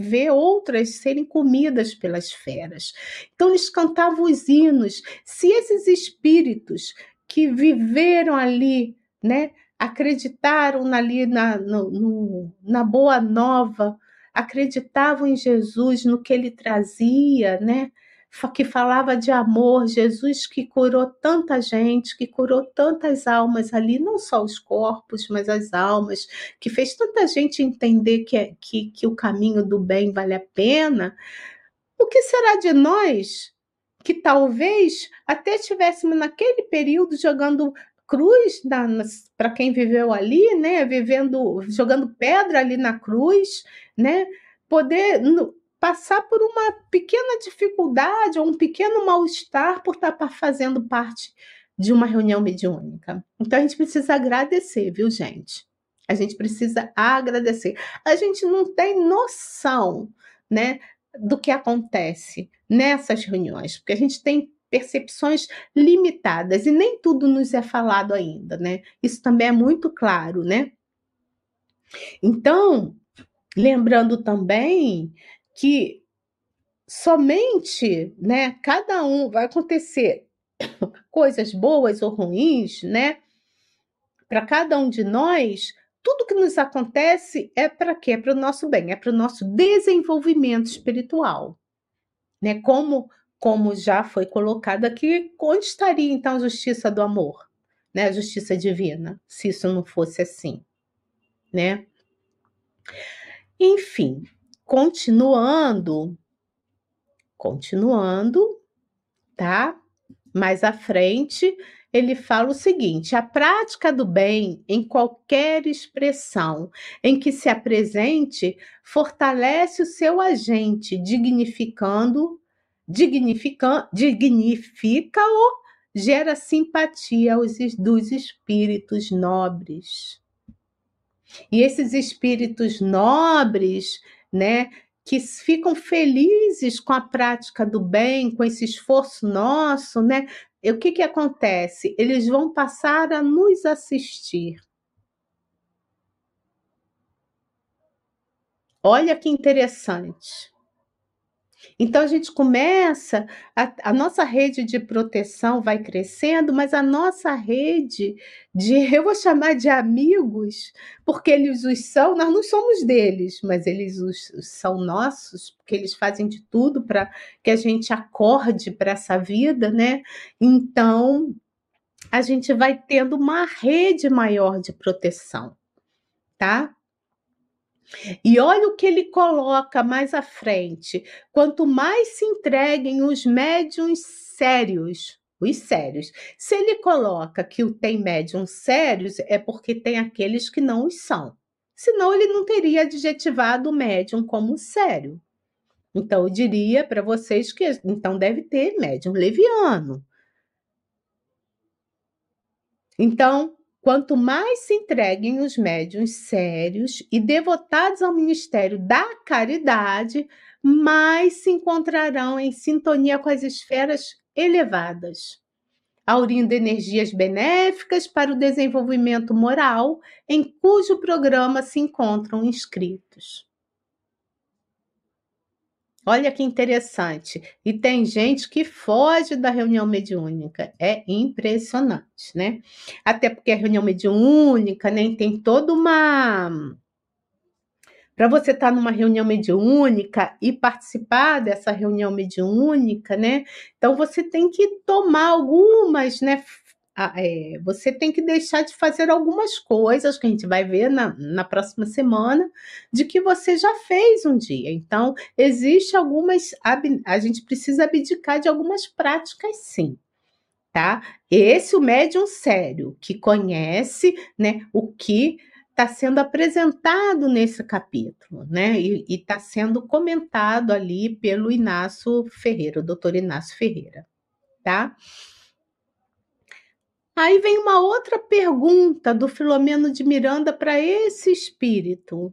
ver outras serem comidas pelas feras. Então eles cantavam os hinos. Se esses espíritos que viveram ali, né? Acreditaram ali na, no, no, na boa nova, acreditavam em Jesus, no que ele trazia, né? Que falava de amor, Jesus que curou tanta gente, que curou tantas almas ali, não só os corpos, mas as almas, que fez tanta gente entender que, é, que, que o caminho do bem vale a pena. O que será de nós que talvez até estivéssemos naquele período jogando cruz para quem viveu ali, né, vivendo, jogando pedra ali na cruz, né, poder no, passar por uma pequena dificuldade ou um pequeno mal-estar por estar fazendo parte de uma reunião mediúnica. Então a gente precisa agradecer, viu, gente? A gente precisa agradecer. A gente não tem noção, né, do que acontece nessas reuniões, porque a gente tem percepções limitadas e nem tudo nos é falado ainda, né? Isso também é muito claro, né? Então, lembrando também que somente, né, cada um vai acontecer coisas boas ou ruins, né? Para cada um de nós, tudo que nos acontece é para quê? É para o nosso bem, é para o nosso desenvolvimento espiritual. Né? Como, como já foi colocado aqui, onde estaria então a justiça do amor? Né? A justiça divina, se isso não fosse assim. Né? Enfim, continuando, continuando, tá? Mais à frente, ele fala o seguinte: a prática do bem, em qualquer expressão em que se apresente, fortalece o seu agente, dignificando, dignifica, dignifica-o, gera simpatia aos, dos espíritos nobres. E esses espíritos nobres, né, que ficam felizes com a prática do bem, com esse esforço nosso, né? O que, que acontece? Eles vão passar a nos assistir. Olha que interessante. Então a gente começa, a, a, nossa rede de proteção vai crescendo, mas a nossa rede de, eu vou chamar de amigos, porque eles os são, nós não somos deles, mas eles os, são nossos, porque eles fazem de tudo para que a gente acorde para essa vida, né? Então a gente vai tendo uma rede maior de proteção, tá? E olha o que ele coloca mais à frente. Quanto mais se entreguem os médiums sérios, os sérios. Se ele coloca que tem médiums sérios, é porque tem aqueles que não os são. Senão ele não teria adjetivado o médium como sério. Então eu diria para vocês que então deve ter médium leviano. Então, Quanto mais se entreguem os médiuns sérios e devotados ao ministério da caridade, mais se encontrarão em sintonia com as esferas elevadas, aurindo energias benéficas para o desenvolvimento moral em cujo programa se encontram inscritos. Olha que interessante. E tem gente que foge da reunião mediúnica. É impressionante, né? Até porque a reunião mediúnica nem né, tem toda uma. Para você estar tá numa reunião mediúnica e participar dessa reunião mediúnica, né? Então você tem que tomar algumas, né? É, você tem que deixar de fazer algumas coisas que a gente vai ver na, na próxima semana de que você já fez um dia. Então, existe algumas. A gente precisa abdicar de algumas práticas, sim. Tá? Esse o médium sério que conhece né, o que está sendo apresentado nesse capítulo, né? E está sendo comentado ali pelo Inácio Ferreira, o doutor Inácio Ferreira, tá? Aí vem uma outra pergunta do Filomeno de Miranda para esse espírito.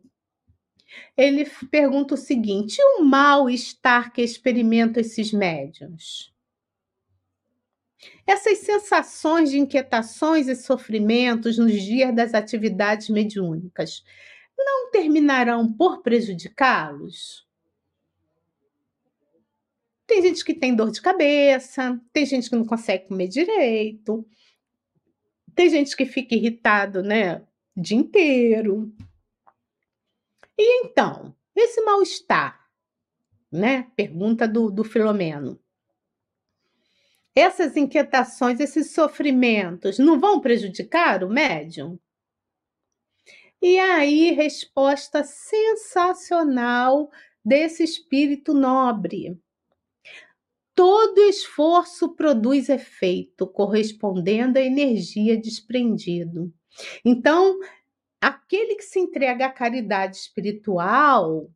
Ele pergunta o seguinte: o mal-estar que experimentam esses médiuns? Essas sensações de inquietações e sofrimentos nos dias das atividades mediúnicas não terminarão por prejudicá-los? Tem gente que tem dor de cabeça, tem gente que não consegue comer direito, tem gente que fica irritado, né? O dia inteiro. E então, esse mal-estar, né? Pergunta do, do Filomeno. Essas inquietações, esses sofrimentos, não vão prejudicar o médium? E aí, resposta sensacional desse espírito nobre. Todo esforço produz efeito, correspondendo à energia desprendido. Então, aquele que se entrega à caridade espiritual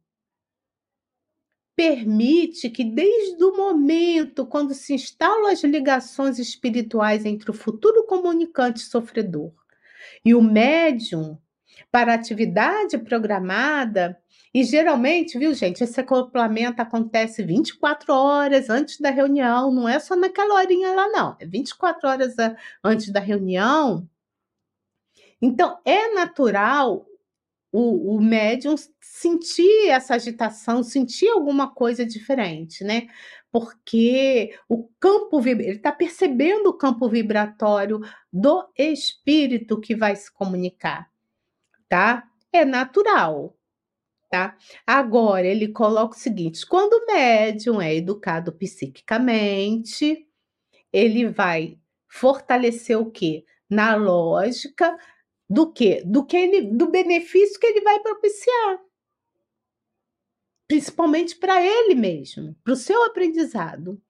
permite que, desde o momento quando se instalam as ligações espirituais entre o futuro comunicante sofredor e o médium para a atividade programada, e geralmente, viu, gente, esse acoplamento acontece 24 horas antes da reunião, não é só naquela horinha lá, não. É 24 horas antes da reunião. Então, é natural o, o médium sentir essa agitação, sentir alguma coisa diferente, né? Porque o campo ele está percebendo o campo vibratório do espírito que vai se comunicar, tá? É natural tá? Agora, ele coloca o seguinte: quando o médium é educado psiquicamente, ele vai fortalecer o quê? Na lógica do quê? Do que ele, do benefício que ele vai propiciar. Principalmente para ele mesmo, para o seu aprendizado.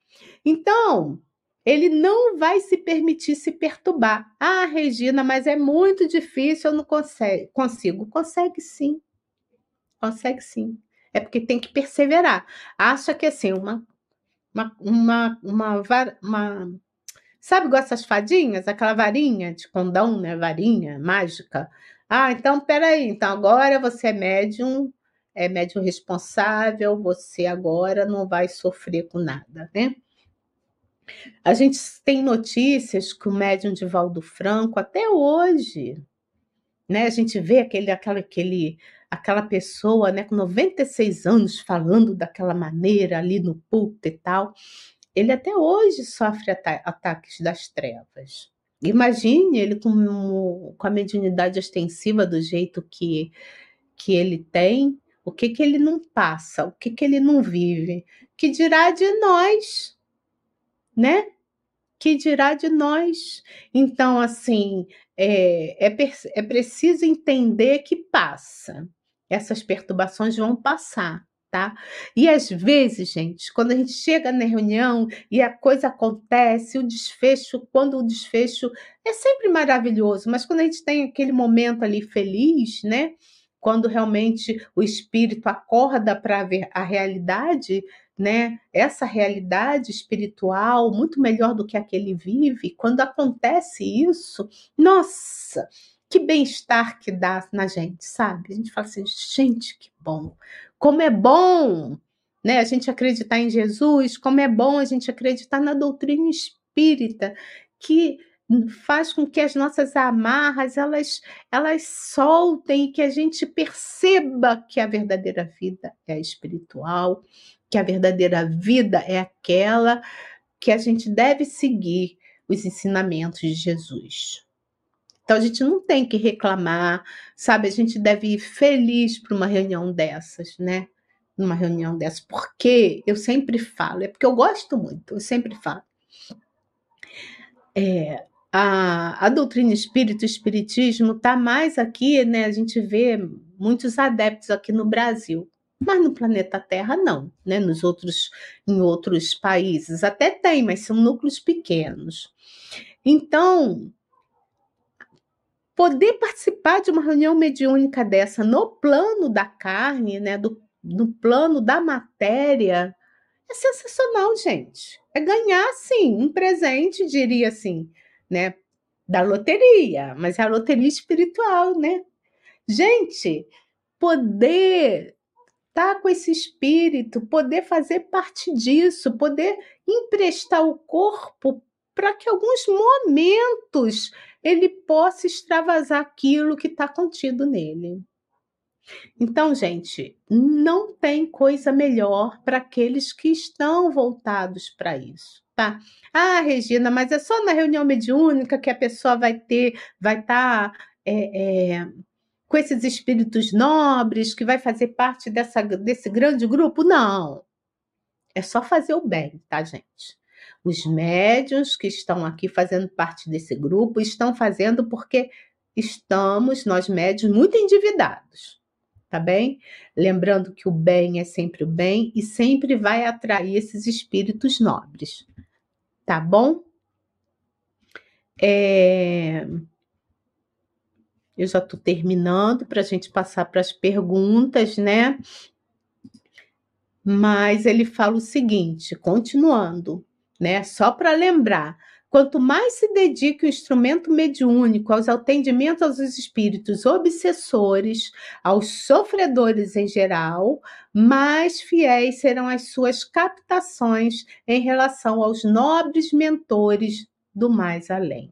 Então, ele não vai se permitir se perturbar. Ah, Regina, mas é muito difícil, eu não consigo. Consegue? Consegue sim. Consegue sim. É porque tem que perseverar. Acha que assim, uma. Uma, uma, uma, uma Sabe igual essas fadinhas? Aquela varinha de condão, né? Varinha mágica. Ah, então peraí. Então agora você é médium, é médium responsável, você agora não vai sofrer com nada, né? A gente tem notícias que o médium de Valdo Franco, até hoje, né? A gente vê aquele, aquele, aquele aquela pessoa, né, com 96 anos falando daquela maneira ali no púlpito e tal, ele até hoje sofre ata ataques das trevas. Imagine ele com, com a mediunidade extensiva do jeito que, que ele tem, o que, que ele não passa, o que, que ele não vive, que dirá de nós, né? Que dirá de nós. Então, assim, é, é, é preciso entender que passa essas perturbações vão passar, tá? E às vezes, gente, quando a gente chega na reunião e a coisa acontece, o desfecho, quando o desfecho é sempre maravilhoso, mas quando a gente tem aquele momento ali feliz, né? Quando realmente o espírito acorda para ver a realidade, né? Essa realidade espiritual muito melhor do que a que ele vive, quando acontece isso, nossa, que bem-estar que dá na gente, sabe? A gente fala assim, gente, que bom. Como é bom, né? A gente acreditar em Jesus, como é bom a gente acreditar na doutrina espírita, que faz com que as nossas amarras elas elas soltem e que a gente perceba que a verdadeira vida é espiritual, que a verdadeira vida é aquela que a gente deve seguir os ensinamentos de Jesus. Então a gente não tem que reclamar, sabe? A gente deve ir feliz para uma reunião dessas, né? Numa reunião dessas, porque eu sempre falo, é porque eu gosto muito, eu sempre falo. É, a, a doutrina espírita, o espiritismo, está mais aqui, né? A gente vê muitos adeptos aqui no Brasil, mas no planeta Terra não, né? Nos outros, em outros países até tem, mas são núcleos pequenos. Então, poder participar de uma reunião mediúnica dessa no plano da carne, né? Do, no plano da matéria, é sensacional, gente. É ganhar, sim, um presente, diria assim, né? Da loteria, mas é a loteria espiritual, né? Gente, poder estar tá com esse espírito, poder fazer parte disso, poder emprestar o corpo para que alguns momentos ele possa extravasar aquilo que está contido nele. Então, gente, não tem coisa melhor para aqueles que estão voltados para isso, tá? Ah, Regina, mas é só na reunião mediúnica que a pessoa vai ter, vai estar tá, é, é, com esses espíritos nobres, que vai fazer parte dessa, desse grande grupo? Não. É só fazer o bem, tá, gente? Os médios que estão aqui fazendo parte desse grupo estão fazendo porque estamos, nós médios, muito endividados tá bem? Lembrando que o bem é sempre o bem e sempre vai atrair esses espíritos nobres, tá bom? É... Eu já estou terminando para a gente passar para as perguntas, né? Mas ele fala o seguinte, continuando, né? Só para lembrar, Quanto mais se dedique o instrumento mediúnico aos atendimentos aos espíritos obsessores, aos sofredores em geral, mais fiéis serão as suas captações em relação aos nobres mentores do mais além.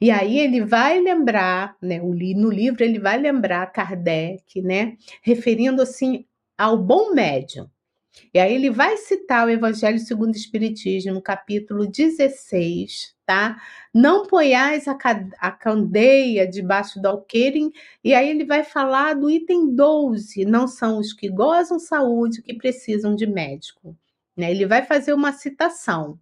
E aí ele vai lembrar, né, no livro ele vai lembrar Kardec, né, referindo assim ao bom médium. E aí ele vai citar o Evangelho segundo o Espiritismo, capítulo 16, tá? Não ponhais a, a candeia debaixo do alqueire, e aí ele vai falar do item 12, não são os que gozam saúde que precisam de médico. Né? Ele vai fazer uma citação.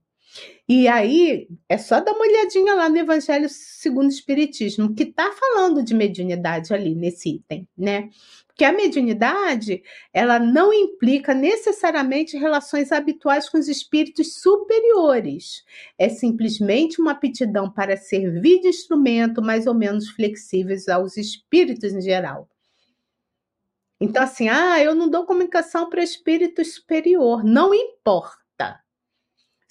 E aí, é só dar uma olhadinha lá no Evangelho segundo o Espiritismo, que está falando de mediunidade ali nesse item, né? que a mediunidade ela não implica necessariamente relações habituais com os espíritos superiores. É simplesmente uma aptidão para servir de instrumento mais ou menos flexíveis aos espíritos em geral. Então, assim, ah, eu não dou comunicação para espírito superior. Não importa.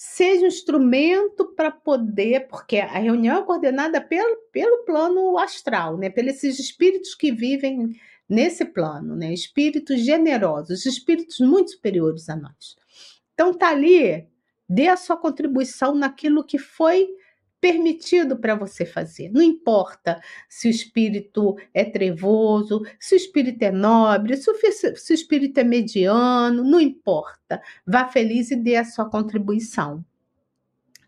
Seja um instrumento para poder, porque a reunião é coordenada pelo, pelo plano astral, né? Pelos espíritos que vivem nesse plano, né? Espíritos generosos, espíritos muito superiores a nós. Então tá ali, dê a sua contribuição naquilo que foi permitido para você fazer. Não importa se o espírito é trevoso, se o espírito é nobre, se o, espírito é mediano, não importa. Vá feliz e dê a sua contribuição.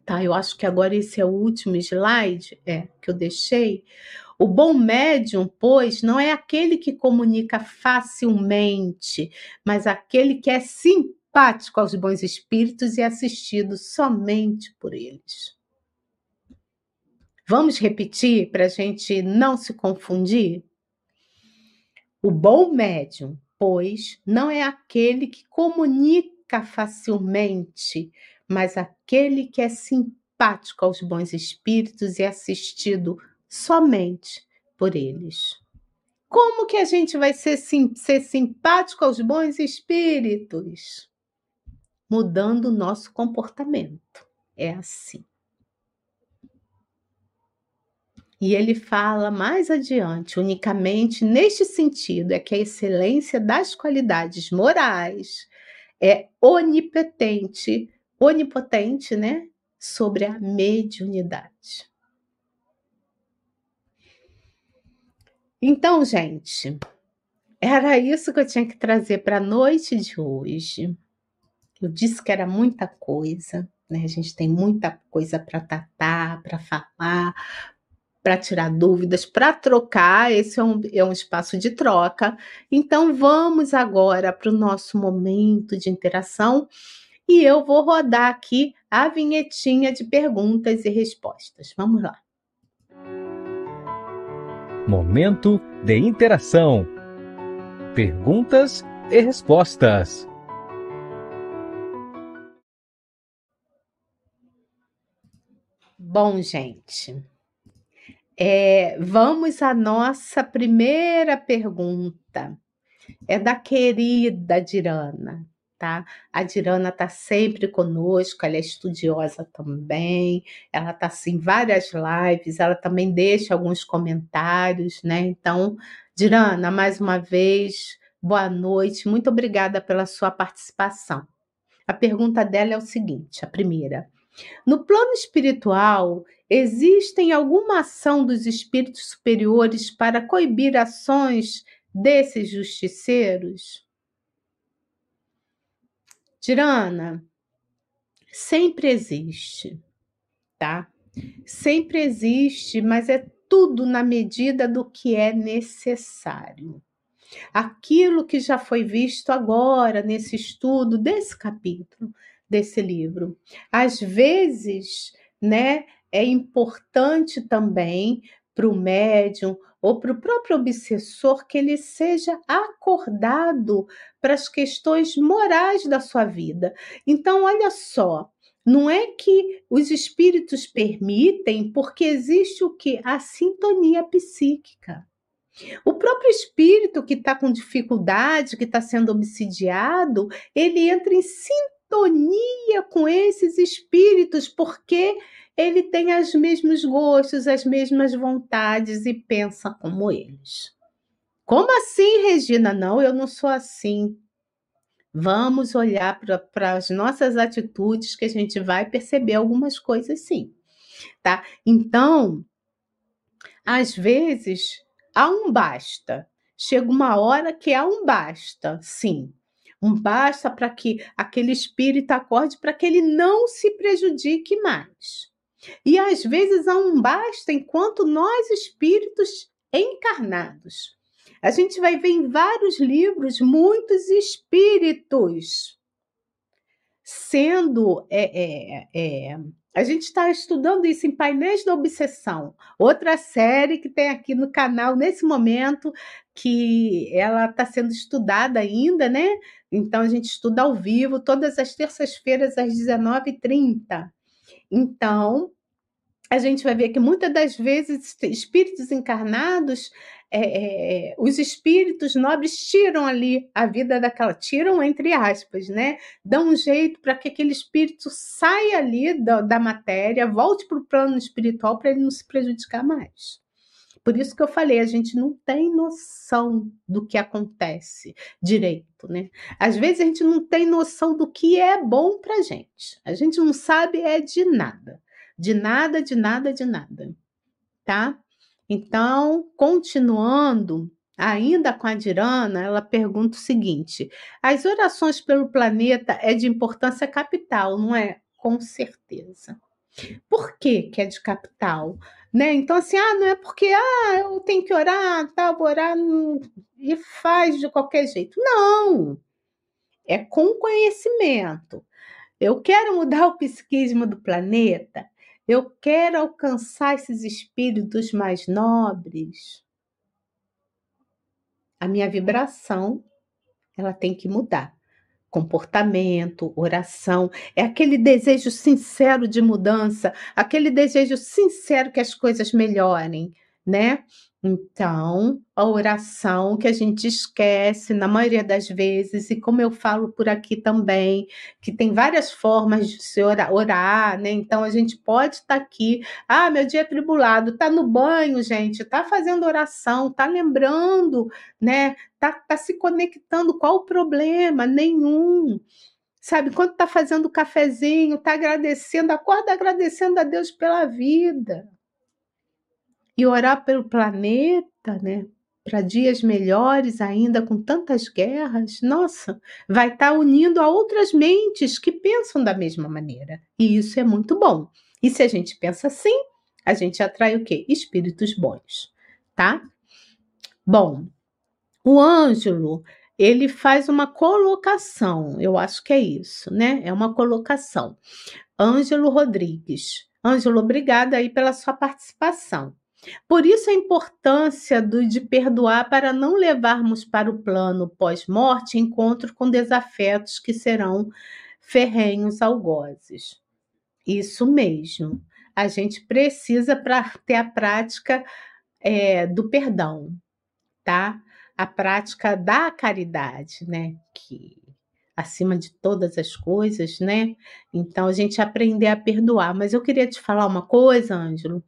Tá, eu acho que agora esse é o último slide é, que eu deixei. O bom médium, pois, não é aquele que comunica facilmente, mas aquele que é simpático aos bons espíritos e assistido somente por eles. Vamos repetir para a gente não se confundir? O bom médium, pois, não é aquele que comunica facilmente, mas aquele que é simpático aos bons espíritos e assistido somente por eles. Como que a gente vai ser, sim, ser simpático aos bons espíritos? Mudando o nosso comportamento. É assim. E ele fala mais adiante, unicamente neste sentido, é que a excelência das qualidades morais é onipotente, onipotente, né, sobre a mediunidade. Então, gente, era isso que eu tinha que trazer para a noite de hoje. Eu disse que era muita coisa, né? A gente tem muita coisa para tratar, para falar, para tirar dúvidas, para trocar. Esse é um, é um espaço de troca. Então, vamos agora para o nosso momento de interação e eu vou rodar aqui a vinhetinha de perguntas e respostas. Vamos lá.
Momento de interação. Perguntas e respostas.
Bom, gente, é, vamos à nossa primeira pergunta. É da querida Dirana, tá? A Dirana está sempre conosco, ela é estudiosa também, ela está assim, em várias lives, ela também deixa alguns comentários, né? Então, Dirana, mais uma vez, boa noite, muito obrigada pela sua participação. A pergunta dela é o seguinte: a primeira. No plano espiritual, existem alguma ação dos espíritos superiores para coibir ações desses justiceiros? Tirana, sempre existe, tá? Sempre existe, mas é tudo na medida do que é necessário. Aquilo que já foi visto agora nesse estudo desse capítulo desse livro. Às vezes, né, é importante também para o médium ou para o próprio obsessor que ele seja acordado para as questões morais da sua vida. Então, olha só, não é que os espíritos permitem, porque existe o que? A sintonia psíquica. O próprio espírito que está com dificuldade, que está sendo obsidiado, ele entra em sintonia com esses espíritos, porque ele tem os mesmos gostos, as mesmas vontades e pensa como eles. Como assim, Regina? Não, eu não sou assim. Vamos olhar para as nossas atitudes que a gente vai perceber algumas coisas sim, tá? Então, às vezes, há um basta. Chega uma hora que há um basta, sim um basta para que aquele espírito acorde para que ele não se prejudique mais. E às vezes há um basta enquanto nós espíritos encarnados. A gente vai ver em vários livros muitos espíritos sendo é, é, é, a gente está estudando isso em Painéis da Obsessão, outra série que tem aqui no canal nesse momento, que ela está sendo estudada ainda, né? Então a gente estuda ao vivo todas as terças-feiras às 19h30. Então, a gente vai ver que muitas das vezes espíritos encarnados é, é, os espíritos nobres tiram ali a vida daquela, tiram entre aspas, né? Dão um jeito para que aquele espírito saia ali da, da matéria, volte para o plano espiritual para ele não se prejudicar mais. Por isso que eu falei, a gente não tem noção do que acontece direito, né? Às vezes a gente não tem noção do que é bom para gente. A gente não sabe é de nada, de nada, de nada, de nada, tá? Então, continuando, ainda com a Dirana, ela pergunta o seguinte: as orações pelo planeta é de importância capital, não é? Com certeza. Por que, que é de capital? Né? Então, assim, ah, não é porque ah, eu tenho que orar, tá, vou orar e faz de qualquer jeito. Não! É com conhecimento. Eu quero mudar o psiquismo do planeta, eu quero alcançar esses espíritos mais nobres. A minha vibração, ela tem que mudar. Comportamento, oração, é aquele desejo sincero de mudança, aquele desejo sincero que as coisas melhorem, né? Então, a oração que a gente esquece na maioria das vezes, e como eu falo por aqui também, que tem várias formas de se orar, orar né? Então a gente pode estar tá aqui, ah, meu dia é tribulado, tá no banho, gente, tá fazendo oração, tá lembrando, né? Tá, tá se conectando, qual o problema? Nenhum. Sabe, quando tá fazendo cafezinho, tá agradecendo, acorda agradecendo a Deus pela vida e orar pelo planeta, né? para dias melhores ainda com tantas guerras, nossa, vai estar tá unindo a outras mentes que pensam da mesma maneira. E isso é muito bom. E se a gente pensa assim, a gente atrai o quê? Espíritos bons, tá? Bom, o Ângelo, ele faz uma colocação, eu acho que é isso, né? É uma colocação. Ângelo Rodrigues. Ângelo, obrigada aí pela sua participação. Por isso a importância do, de perdoar para não levarmos para o plano pós-morte encontro com desafetos que serão ferrenhos algozes. Isso mesmo. A gente precisa para ter a prática é, do perdão, tá? A prática da caridade, né? Que acima de todas as coisas, né? Então a gente aprender a perdoar. Mas eu queria te falar uma coisa, Ângelo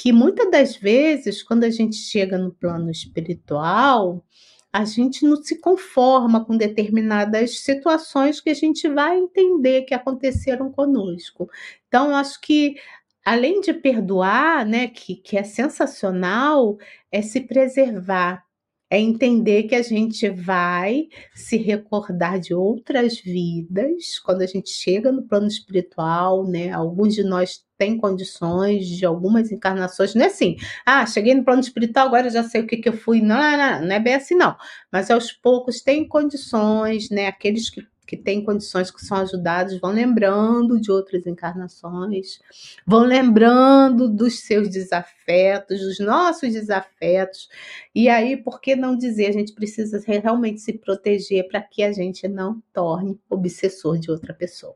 que muitas das vezes, quando a gente chega no plano espiritual, a gente não se conforma com determinadas situações que a gente vai entender que aconteceram conosco. Então, acho que além de perdoar, né, que, que é sensacional, é se preservar, é entender que a gente vai se recordar de outras vidas quando a gente chega no plano espiritual, né? Alguns de nós têm condições de algumas encarnações, não é assim, ah, cheguei no plano espiritual, agora já sei o que, que eu fui. Não, não, não é bem assim, não. Mas aos poucos tem condições, né? Aqueles que que têm condições que são ajudados vão lembrando de outras encarnações, vão lembrando dos seus desafetos, dos nossos desafetos. E aí, por que não dizer? A gente precisa realmente se proteger para que a gente não torne obsessor de outra pessoa.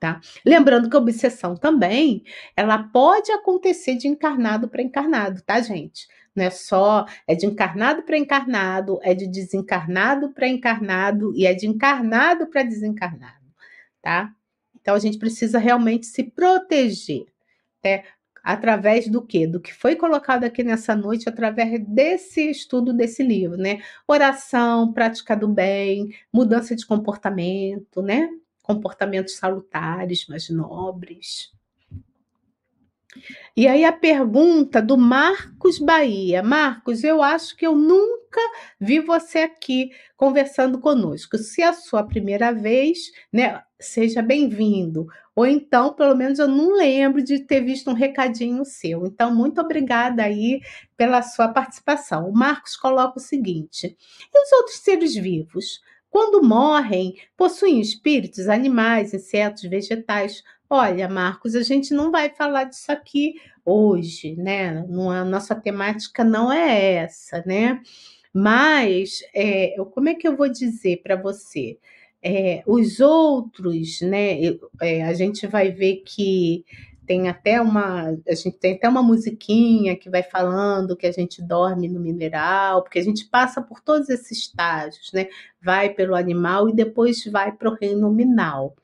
Tá? Lembrando que a obsessão também, ela pode acontecer de encarnado para encarnado, tá, gente? Não é só, é de encarnado para encarnado, é de desencarnado para encarnado e é de encarnado para desencarnado, tá? Então a gente precisa realmente se proteger, né? Através do que? Do que foi colocado aqui nessa noite, através desse estudo desse livro, né? Oração, prática do bem, mudança de comportamento, né? Comportamentos salutares, mais nobres. E aí a pergunta do Marcos Bahia. Marcos, eu acho que eu nunca vi você aqui conversando conosco. Se é a sua primeira vez, né, seja bem-vindo. Ou então, pelo menos eu não lembro de ter visto um recadinho seu. Então, muito obrigada aí pela sua participação. O Marcos coloca o seguinte: e os outros seres vivos? Quando morrem, possuem espíritos, animais, insetos, vegetais Olha, Marcos, a gente não vai falar disso aqui hoje, né? Não, a nossa temática não é essa, né? Mas, é, como é que eu vou dizer para você? É, os outros, né? É, a gente vai ver que tem até uma a gente tem até uma musiquinha que vai falando que a gente dorme no mineral, porque a gente passa por todos esses estágios, né? Vai pelo animal e depois vai para o reino nominal.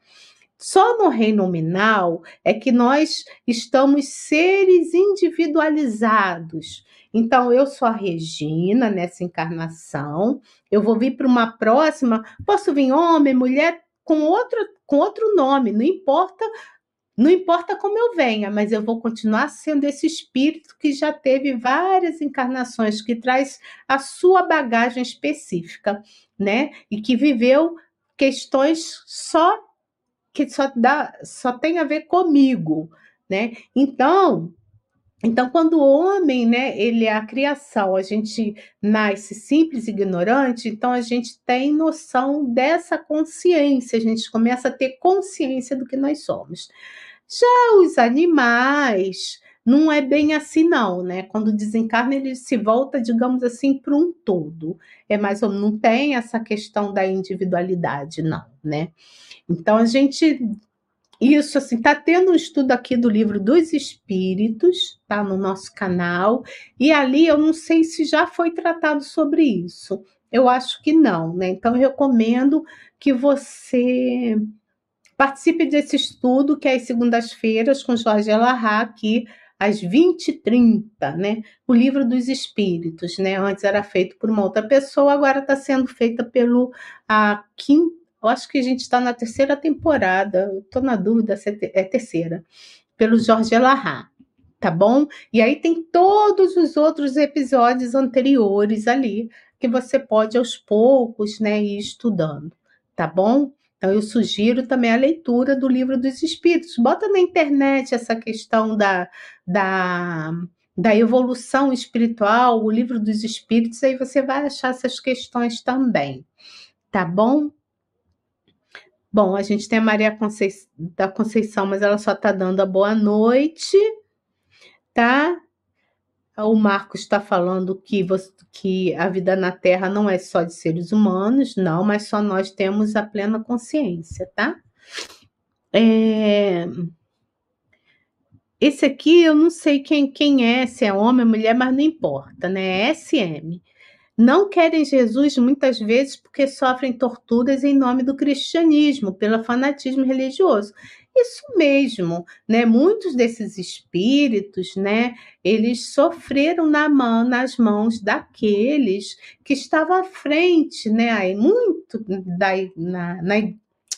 Só no reino nominal é que nós estamos seres individualizados. Então, eu sou a Regina nessa encarnação, eu vou vir para uma próxima, posso vir homem, mulher, com outro, com outro nome, não importa não importa como eu venha, mas eu vou continuar sendo esse espírito que já teve várias encarnações, que traz a sua bagagem específica, né? E que viveu questões só que só dá, só tem a ver comigo, né? Então, então quando o homem, né, ele é a criação, a gente nasce simples e ignorante, então a gente tem noção dessa consciência, a gente começa a ter consciência do que nós somos. Já os animais, não é bem assim não, né? Quando desencarna ele se volta, digamos assim, para um todo. É mais ou não tem essa questão da individualidade, não, né? Então a gente isso assim, tá tendo um estudo aqui do livro dos espíritos, tá no nosso canal, e ali eu não sei se já foi tratado sobre isso. Eu acho que não, né? Então eu recomendo que você participe desse estudo que é às segundas-feiras com Jorge Elahá aqui às 20h30, né? O livro dos espíritos, né? Antes era feito por uma outra pessoa, agora está sendo feita pelo a quinta eu acho que a gente está na terceira temporada, estou na dúvida se é, é terceira, pelo Jorge Elahá, tá bom? E aí tem todos os outros episódios anteriores ali que você pode aos poucos, né, ir estudando, tá bom? Então eu sugiro também a leitura do livro dos Espíritos. Bota na internet essa questão da, da, da evolução espiritual, o livro dos Espíritos, aí você vai achar essas questões também, tá bom? Bom, a gente tem a Maria da Conceição, mas ela só está dando a boa noite tá? O Marcos está falando que, você, que a vida na Terra não é só de seres humanos, não, mas só nós temos a plena consciência, tá? É... Esse aqui eu não sei quem, quem é, se é homem ou mulher, mas não importa, né? É SM. Não querem Jesus muitas vezes porque sofrem torturas em nome do cristianismo, pelo fanatismo religioso. Isso mesmo, né? Muitos desses espíritos, né? Eles sofreram na mão, nas mãos daqueles que estavam à frente, né? Aí muito da, na, na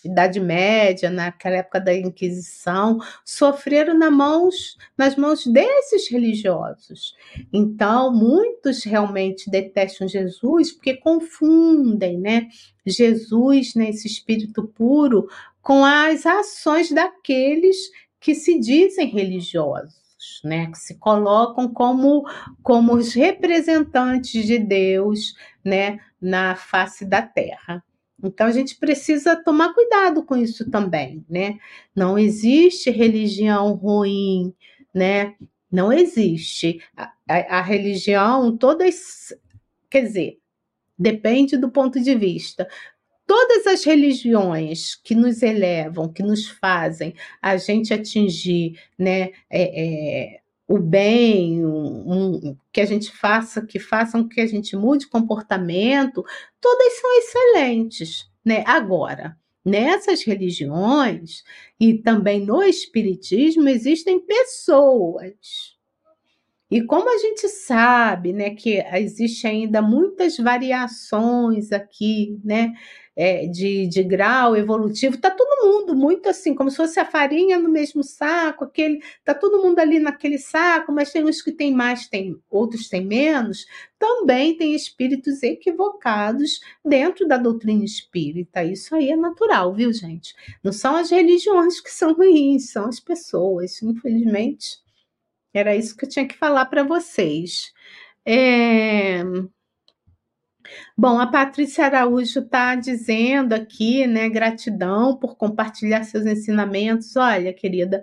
Idade Média, naquela época da Inquisição, sofreram na mãos, nas mãos desses religiosos. Então, muitos realmente detestam Jesus porque confundem, né? Jesus, né, esse espírito puro, com as ações daqueles que se dizem religiosos, né? Que se colocam como, como os representantes de Deus, né? Na face da terra. Então a gente precisa tomar cuidado com isso também, né? Não existe religião ruim, né? Não existe. A, a, a religião, todas, quer dizer, depende do ponto de vista. Todas as religiões que nos elevam, que nos fazem a gente atingir, né, é, é, o bem, um, um, que a gente faça, que façam que a gente mude comportamento, todas são excelentes, né? Agora, nessas religiões e também no espiritismo existem pessoas. E como a gente sabe, né, que existe ainda muitas variações aqui, né, é, de, de grau evolutivo, tá todo mundo muito assim, como se fosse a farinha no mesmo saco, aquele, tá todo mundo ali naquele saco, mas tem uns que tem mais, tem outros têm menos. Também tem espíritos equivocados dentro da doutrina espírita. Isso aí é natural, viu, gente? Não são as religiões que são ruins, são as pessoas, infelizmente. Era isso que eu tinha que falar para vocês. É... Bom, a Patrícia Araújo está dizendo aqui, né? Gratidão por compartilhar seus ensinamentos. Olha, querida,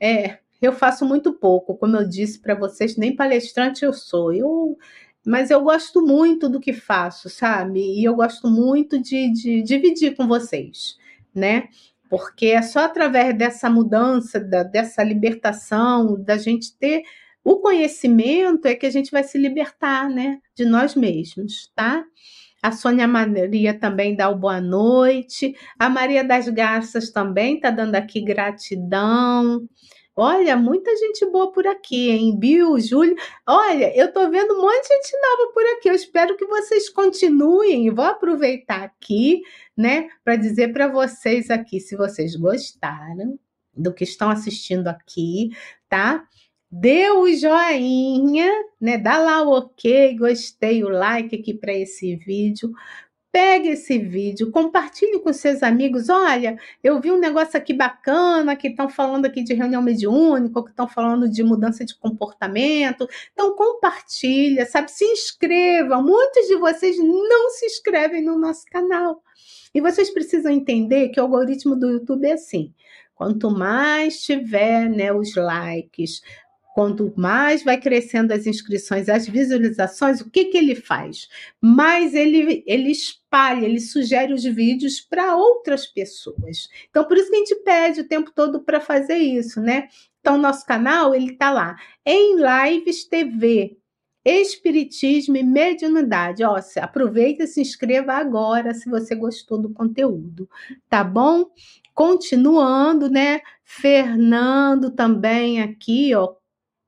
é, eu faço muito pouco, como eu disse para vocês, nem palestrante eu sou. Eu, mas eu gosto muito do que faço, sabe? E eu gosto muito de, de dividir com vocês, né? Porque é só através dessa mudança, da, dessa libertação, da gente ter o conhecimento é que a gente vai se libertar, né, de nós mesmos, tá? A Sônia Maria também dá o boa noite. A Maria das Garças também está dando aqui gratidão. Olha, muita gente boa por aqui, hein? Bill, Júlio. Olha, eu tô vendo um monte de gente nova por aqui. Eu espero que vocês continuem. Vou aproveitar aqui, né, para dizer para vocês aqui, se vocês gostaram do que estão assistindo aqui, tá? Dê o joinha, né? Dá lá o ok, gostei, o like aqui para esse vídeo. Pegue esse vídeo, compartilhe com seus amigos. Olha, eu vi um negócio aqui bacana, que estão falando aqui de reunião mediúnica, que estão falando de mudança de comportamento. Então, compartilha, sabe? Se inscrevam. Muitos de vocês não se inscrevem no nosso canal. E vocês precisam entender que o algoritmo do YouTube é assim. Quanto mais tiver né, os likes, Quanto mais vai crescendo as inscrições, as visualizações, o que, que ele faz? Mais ele, ele espalha, ele sugere os vídeos para outras pessoas. Então, por isso que a gente pede o tempo todo para fazer isso, né? Então, nosso canal, ele está lá, em Lives TV, Espiritismo e Mediunidade. Ó, aproveita e se inscreva agora se você gostou do conteúdo, tá bom? Continuando, né? Fernando também aqui, ó,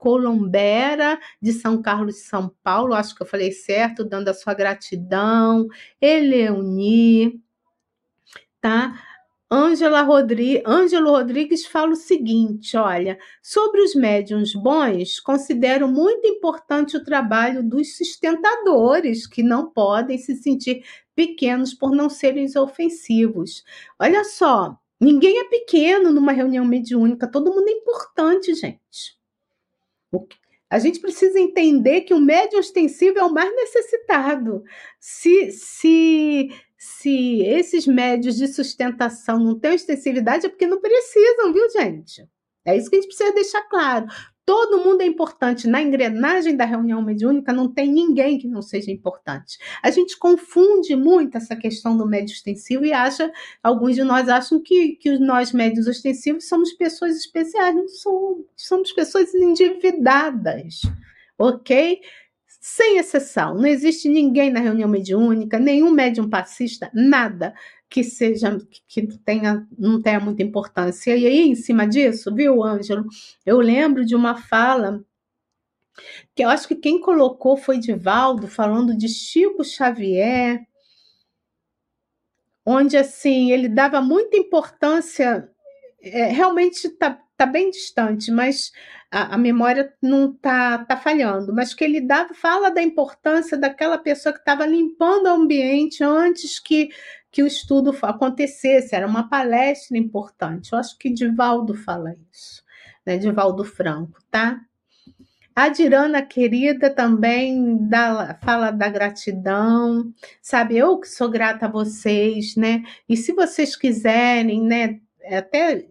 Colombera, de São Carlos de São Paulo, acho que eu falei certo, dando a sua gratidão, Eleuni, tá? Ângela Rodri... Ângelo Rodrigues fala o seguinte: olha, sobre os médiums bons, considero muito importante o trabalho dos sustentadores, que não podem se sentir pequenos por não serem ofensivos. Olha só, ninguém é pequeno numa reunião mediúnica, todo mundo é importante, gente. A gente precisa entender que o médium ostensivo é o mais necessitado. Se, se se esses médios de sustentação não têm extensividade, é porque não precisam, viu, gente? É isso que a gente precisa deixar claro. Todo mundo é importante. Na engrenagem da reunião mediúnica não tem ninguém que não seja importante. A gente confunde muito essa questão do médio extensivo e acha, alguns de nós acham que, que nós médios extensivos somos pessoas especiais. Não somos. Somos pessoas endividadas, ok? sem exceção. Não existe ninguém na reunião mediúnica, nenhum médium passista, nada que seja que tenha não tenha muita importância. E aí, em cima disso, viu, Ângelo? Eu lembro de uma fala que eu acho que quem colocou foi Divaldo, falando de Chico Xavier, onde assim ele dava muita importância. É, realmente está tá bem distante, mas a, a memória não tá, tá falhando, mas que ele dá, fala da importância daquela pessoa que estava limpando o ambiente antes que, que o estudo acontecesse, era uma palestra importante. Eu acho que Divaldo fala isso, né? Divaldo Franco, tá? A Dirana querida também dá, fala da gratidão, sabe? Eu que sou grata a vocês, né? E se vocês quiserem, né? Até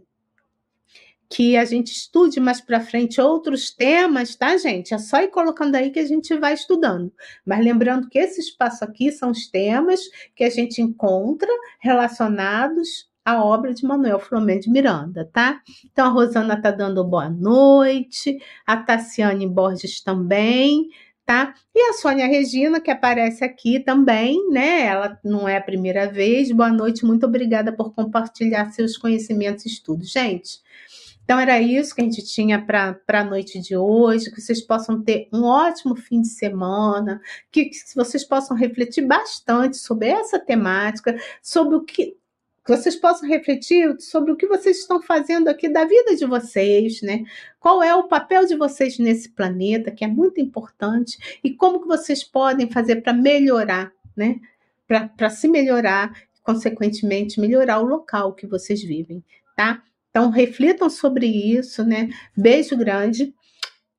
que a gente estude mais para frente outros temas, tá, gente? É só ir colocando aí que a gente vai estudando. Mas lembrando que esse espaço aqui são os temas que a gente encontra relacionados à obra de Manuel Flamengo de Miranda, tá? Então a Rosana tá dando boa noite, a Tassiane Borges também, tá? E a Sônia Regina, que aparece aqui também, né? Ela não é a primeira vez. Boa noite, muito obrigada por compartilhar seus conhecimentos e estudos. Gente, então, era isso que a gente tinha para a noite de hoje. Que vocês possam ter um ótimo fim de semana, que, que vocês possam refletir bastante sobre essa temática, sobre o que. Que vocês possam refletir sobre o que vocês estão fazendo aqui da vida de vocês, né? Qual é o papel de vocês nesse planeta, que é muito importante, e como que vocês podem fazer para melhorar, né? Para se melhorar, consequentemente, melhorar o local que vocês vivem, tá? Então, reflitam sobre isso, né? Beijo grande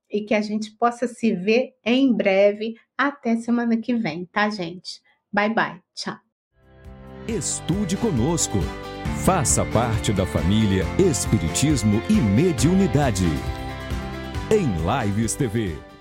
e que a gente possa se ver em breve. Até semana que vem, tá, gente? Bye, bye. Tchau.
Estude conosco. Faça parte da família Espiritismo e Mediunidade. Em Lives TV.